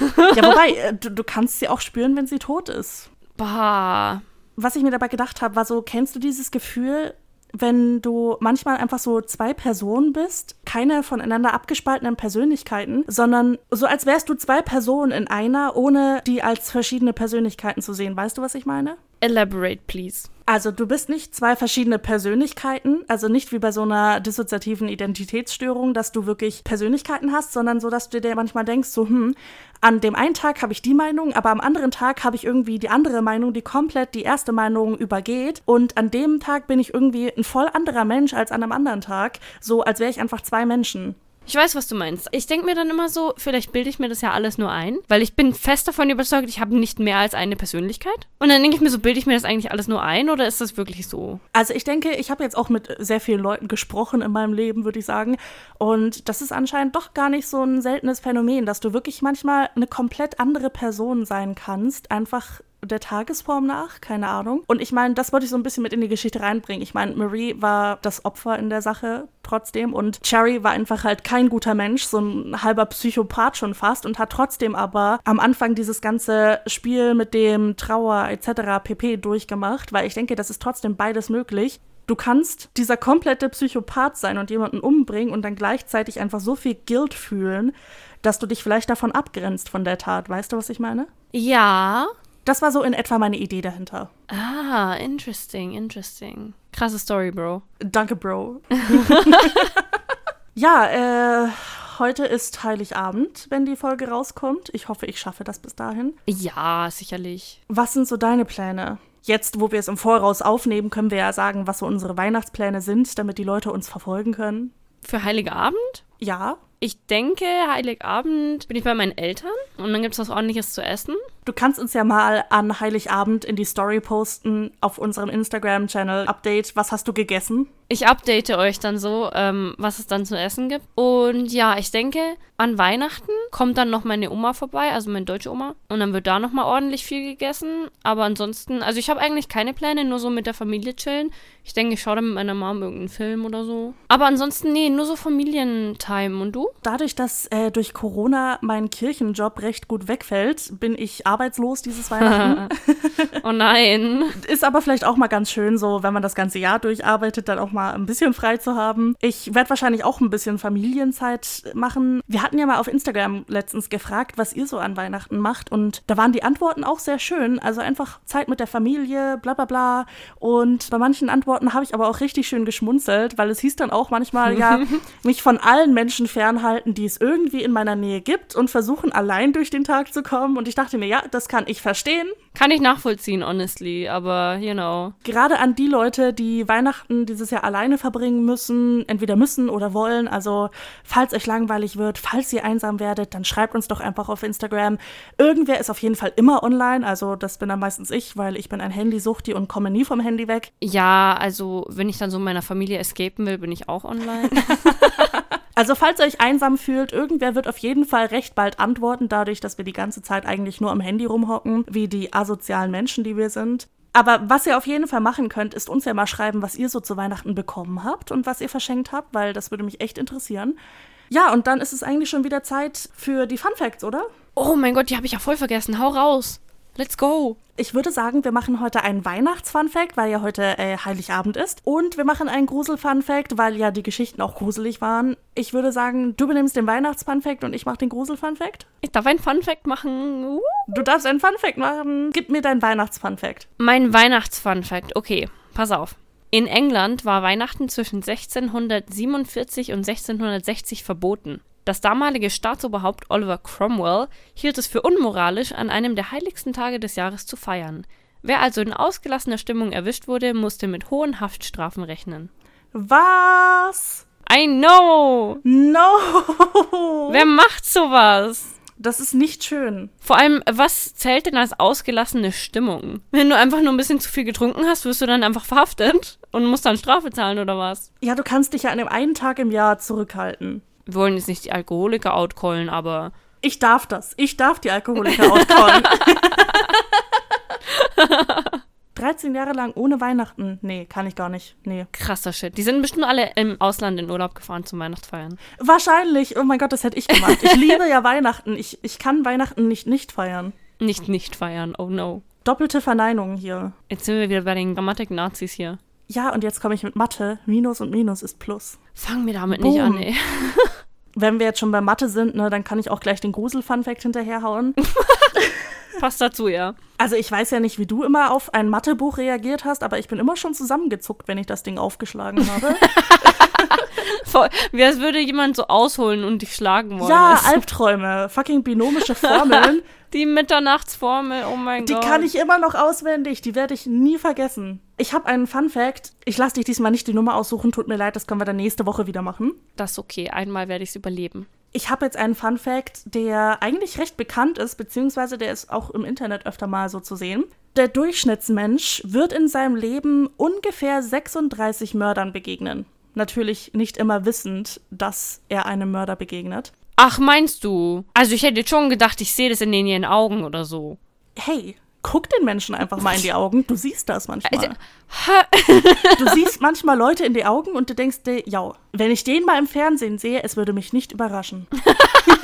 ja, wobei, äh, du, du kannst sie auch spüren, wenn sie tot ist. Bah. Was ich mir dabei gedacht habe, war so, kennst du dieses Gefühl, wenn du manchmal einfach so zwei Personen bist, keine voneinander abgespaltenen Persönlichkeiten, sondern so als wärst du zwei Personen in einer, ohne die als verschiedene Persönlichkeiten zu sehen. Weißt du, was ich meine? Elaborate, please. Also du bist nicht zwei verschiedene Persönlichkeiten, also nicht wie bei so einer dissoziativen Identitätsstörung, dass du wirklich Persönlichkeiten hast, sondern so, dass du dir manchmal denkst, so, hm, an dem einen Tag habe ich die Meinung, aber am anderen Tag habe ich irgendwie die andere Meinung, die komplett die erste Meinung übergeht. Und an dem Tag bin ich irgendwie ein voll anderer Mensch als an einem anderen Tag, so als wäre ich einfach zwei Menschen. Ich weiß, was du meinst. Ich denke mir dann immer so, vielleicht bilde ich mir das ja alles nur ein, weil ich bin fest davon überzeugt, ich habe nicht mehr als eine Persönlichkeit. Und dann denke ich mir so, bilde ich mir das eigentlich alles nur ein oder ist das wirklich so? Also ich denke, ich habe jetzt auch mit sehr vielen Leuten gesprochen in meinem Leben, würde ich sagen. Und das ist anscheinend doch gar nicht so ein seltenes Phänomen, dass du wirklich manchmal eine komplett andere Person sein kannst, einfach der Tagesform nach, keine Ahnung. Und ich meine, das wollte ich so ein bisschen mit in die Geschichte reinbringen. Ich meine, Marie war das Opfer in der Sache trotzdem und Cherry war einfach halt kein guter Mensch, so ein halber Psychopath schon fast und hat trotzdem aber am Anfang dieses ganze Spiel mit dem Trauer etc. pp durchgemacht, weil ich denke, das ist trotzdem beides möglich. Du kannst dieser komplette Psychopath sein und jemanden umbringen und dann gleichzeitig einfach so viel Guilt fühlen, dass du dich vielleicht davon abgrenzt von der Tat. Weißt du, was ich meine? Ja, das war so in etwa meine Idee dahinter. Ah, interesting, interesting. Krasse Story, Bro. Danke, Bro. ja, äh, heute ist Heiligabend, wenn die Folge rauskommt. Ich hoffe, ich schaffe das bis dahin. Ja, sicherlich. Was sind so deine Pläne? Jetzt, wo wir es im Voraus aufnehmen, können wir ja sagen, was so unsere Weihnachtspläne sind, damit die Leute uns verfolgen können. Für Heiligabend? Ja. Ich denke, Heiligabend bin ich bei meinen Eltern und dann gibt es was ordentliches zu essen. Du kannst uns ja mal an Heiligabend in die Story posten auf unserem Instagram-Channel Update. Was hast du gegessen? Ich update euch dann so, ähm, was es dann zu essen gibt. Und ja, ich denke, an Weihnachten kommt dann noch meine Oma vorbei, also meine deutsche Oma. Und dann wird da nochmal ordentlich viel gegessen. Aber ansonsten, also ich habe eigentlich keine Pläne, nur so mit der Familie chillen. Ich denke, ich schaue dann mit meiner Mom irgendeinen Film oder so. Aber ansonsten, nee, nur so Familientime. Und du? Dadurch, dass äh, durch Corona mein Kirchenjob recht gut wegfällt, bin ich arbeitslos dieses Weihnachten. oh nein. Ist aber vielleicht auch mal ganz schön, so wenn man das ganze Jahr durcharbeitet, dann auch mal ein bisschen frei zu haben. Ich werde wahrscheinlich auch ein bisschen Familienzeit machen. Wir hatten ja mal auf Instagram letztens gefragt, was ihr so an Weihnachten macht und da waren die Antworten auch sehr schön. Also einfach Zeit mit der Familie, bla bla bla. Und bei manchen Antworten habe ich aber auch richtig schön geschmunzelt, weil es hieß dann auch manchmal, ja, mich von allen Menschen fernhalten, die es irgendwie in meiner Nähe gibt und versuchen allein durch den Tag zu kommen. Und ich dachte mir, ja, das kann ich verstehen. Kann ich nachvollziehen, honestly, aber you know. Gerade an die Leute, die Weihnachten dieses Jahr alleine verbringen müssen, entweder müssen oder wollen. Also, falls euch langweilig wird, falls ihr einsam werdet, dann schreibt uns doch einfach auf Instagram. Irgendwer ist auf jeden Fall immer online. Also, das bin dann meistens ich, weil ich bin ein Handysuchti und komme nie vom Handy weg. Ja, also, wenn ich dann so meiner Familie escapen will, bin ich auch online. Also falls ihr euch einsam fühlt, irgendwer wird auf jeden Fall recht bald antworten, dadurch, dass wir die ganze Zeit eigentlich nur am Handy rumhocken, wie die asozialen Menschen, die wir sind. Aber was ihr auf jeden Fall machen könnt, ist uns ja mal schreiben, was ihr so zu Weihnachten bekommen habt und was ihr verschenkt habt, weil das würde mich echt interessieren. Ja, und dann ist es eigentlich schon wieder Zeit für die Fun Facts, oder? Oh mein Gott, die habe ich ja voll vergessen. Hau raus. Let's go. Ich würde sagen, wir machen heute einen Weihnachts-Fun-Fact, weil ja heute äh, Heiligabend ist. Und wir machen einen Grusel-Fun-Fact, weil ja die Geschichten auch gruselig waren. Ich würde sagen, du benimmst den Weihnachts-Fun-Fact und ich mache den Grusel-Fun-Fact. Ich darf einen Fun-Fact machen. Uh. Du darfst einen Fun-Fact machen. Gib mir deinen Weihnachts-Fun-Fact. Mein Weihnachts-Fun-Fact. Okay, pass auf. In England war Weihnachten zwischen 1647 und 1660 verboten. Das damalige Staatsoberhaupt Oliver Cromwell hielt es für unmoralisch, an einem der heiligsten Tage des Jahres zu feiern. Wer also in ausgelassener Stimmung erwischt wurde, musste mit hohen Haftstrafen rechnen. Was? I know! No! Wer macht sowas? Das ist nicht schön. Vor allem, was zählt denn als ausgelassene Stimmung? Wenn du einfach nur ein bisschen zu viel getrunken hast, wirst du dann einfach verhaftet und musst dann Strafe zahlen oder was? Ja, du kannst dich ja an dem einen Tag im Jahr zurückhalten. Wir wollen jetzt nicht die Alkoholiker outcallen, aber Ich darf das. Ich darf die Alkoholiker auscallen. 13 Jahre lang ohne Weihnachten. Nee, kann ich gar nicht. Nee. krasser Shit. Die sind bestimmt alle im Ausland in Urlaub gefahren zum Weihnachtsfeiern. Wahrscheinlich. Oh mein Gott, das hätte ich gemacht. Ich liebe ja Weihnachten. Ich, ich kann Weihnachten nicht nicht feiern. Nicht nicht feiern, oh no. Doppelte Verneinung hier. Jetzt sind wir wieder bei den Grammatik-Nazis hier. Ja, und jetzt komme ich mit Mathe. Minus und Minus ist Plus. Fang mir damit nicht Boom. an, ey. Wenn wir jetzt schon bei Mathe sind, ne, dann kann ich auch gleich den Grusel-Fun-Fact hinterherhauen. Passt dazu, ja. Also ich weiß ja nicht, wie du immer auf ein Mathebuch reagiert hast, aber ich bin immer schon zusammengezuckt, wenn ich das Ding aufgeschlagen habe. Wie als würde jemand so ausholen und dich schlagen wollen. ja, Das- Albträume, fucking binomische Formeln. Die Mitternachtsformel, oh mein Die Gott. kann ich immer noch auswendig, die werde ich nie vergessen. Ich habe einen Fun Fact. Ich lasse dich diesmal nicht die Nummer aussuchen, tut mir leid, das können wir dann nächste Woche wieder machen. Das ist okay, einmal werde ich es überleben. Ich habe jetzt einen Fun Fact, der eigentlich recht bekannt ist, beziehungsweise der ist auch im Internet öfter mal so zu sehen. Der Durchschnittsmensch wird in seinem Leben ungefähr 36 Mördern begegnen. Natürlich nicht immer wissend, dass er einem Mörder begegnet. Ach, meinst du? Also ich hätte jetzt schon gedacht, ich sehe das in den ihren Augen oder so. Hey, guck den Menschen einfach mal in die Augen. Du siehst das manchmal. Also, Du siehst manchmal Leute in die Augen und du denkst dir, ja, wenn ich den mal im Fernsehen sehe, es würde mich nicht überraschen.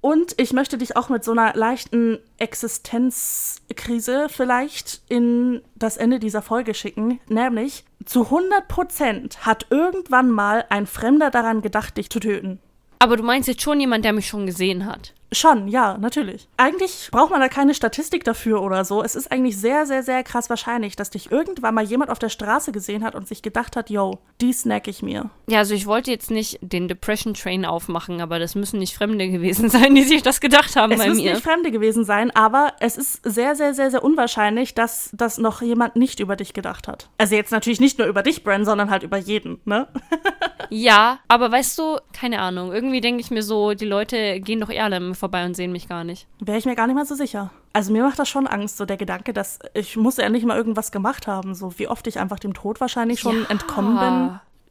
und ich möchte dich auch mit so einer leichten Existenzkrise vielleicht in das Ende dieser Folge schicken, nämlich zu 100% hat irgendwann mal ein Fremder daran gedacht, dich zu töten. Aber du meinst jetzt schon jemand, der mich schon gesehen hat. Schon, ja, natürlich. Eigentlich braucht man da keine Statistik dafür oder so. Es ist eigentlich sehr, sehr, sehr krass wahrscheinlich, dass dich irgendwann mal jemand auf der Straße gesehen hat und sich gedacht hat, yo, die snack ich mir. Ja, also ich wollte jetzt nicht den Depression Train aufmachen, aber das müssen nicht Fremde gewesen sein, die sich das gedacht haben Es bei müssen mir. nicht Fremde gewesen sein, aber es ist sehr, sehr, sehr, sehr unwahrscheinlich, dass das noch jemand nicht über dich gedacht hat. Also jetzt natürlich nicht nur über dich, Bren, sondern halt über jeden, ne? Ja, aber weißt du, keine Ahnung, irgendwie denke ich mir so, die Leute gehen doch eher alle mir vorbei und sehen mich gar nicht. Wäre ich mir gar nicht mal so sicher. Also mir macht das schon Angst, so der Gedanke, dass ich muss ja nicht mal irgendwas gemacht haben, so wie oft ich einfach dem Tod wahrscheinlich schon Ja. entkommen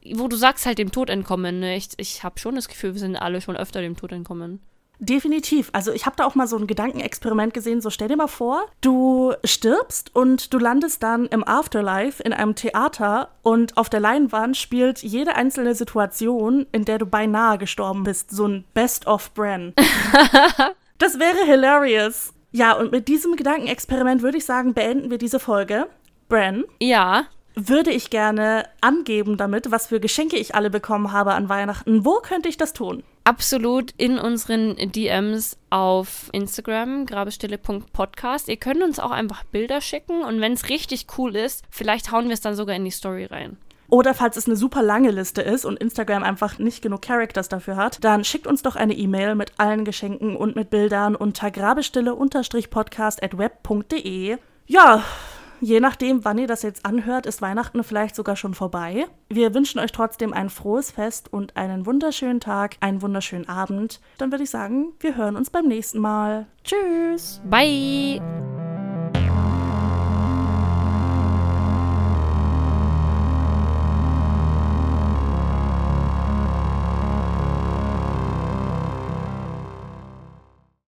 bin. Wo du sagst halt dem Tod entkommen, ne? Ich, ich habe schon das Gefühl, wir sind alle schon öfter dem Tod entkommen. Definitiv. Also ich habe da auch mal so ein Gedankenexperiment gesehen. So stell dir mal vor, du stirbst und du landest dann im Afterlife in einem Theater und auf der Leinwand spielt jede einzelne Situation, in der du beinahe gestorben bist. So ein Best of Bran. das wäre hilarious. Ja, und mit diesem Gedankenexperiment würde ich sagen, beenden wir diese Folge. Bran, Ja, würde ich gerne angeben damit, was für Geschenke ich alle bekommen habe an Weihnachten. Wo könnte ich das tun? Absolut in unseren DMs auf Instagram, grabestille.podcast. Ihr könnt uns auch einfach Bilder schicken und wenn es richtig cool ist, vielleicht hauen wir es dann sogar in die Story rein. Oder falls es eine super lange Liste ist und Instagram einfach nicht genug Characters dafür hat, dann schickt uns doch eine E-Mail mit allen Geschenken und mit Bildern unter grabestille-podcast.web.de. Ja, je nachdem, wann ihr das jetzt anhört, ist Weihnachten vielleicht sogar schon vorbei. Wir wünschen euch trotzdem ein frohes Fest und einen wunderschönen Tag, einen wunderschönen Abend. Dann würde ich sagen, wir hören uns beim nächsten Mal. Tschüss! Bye!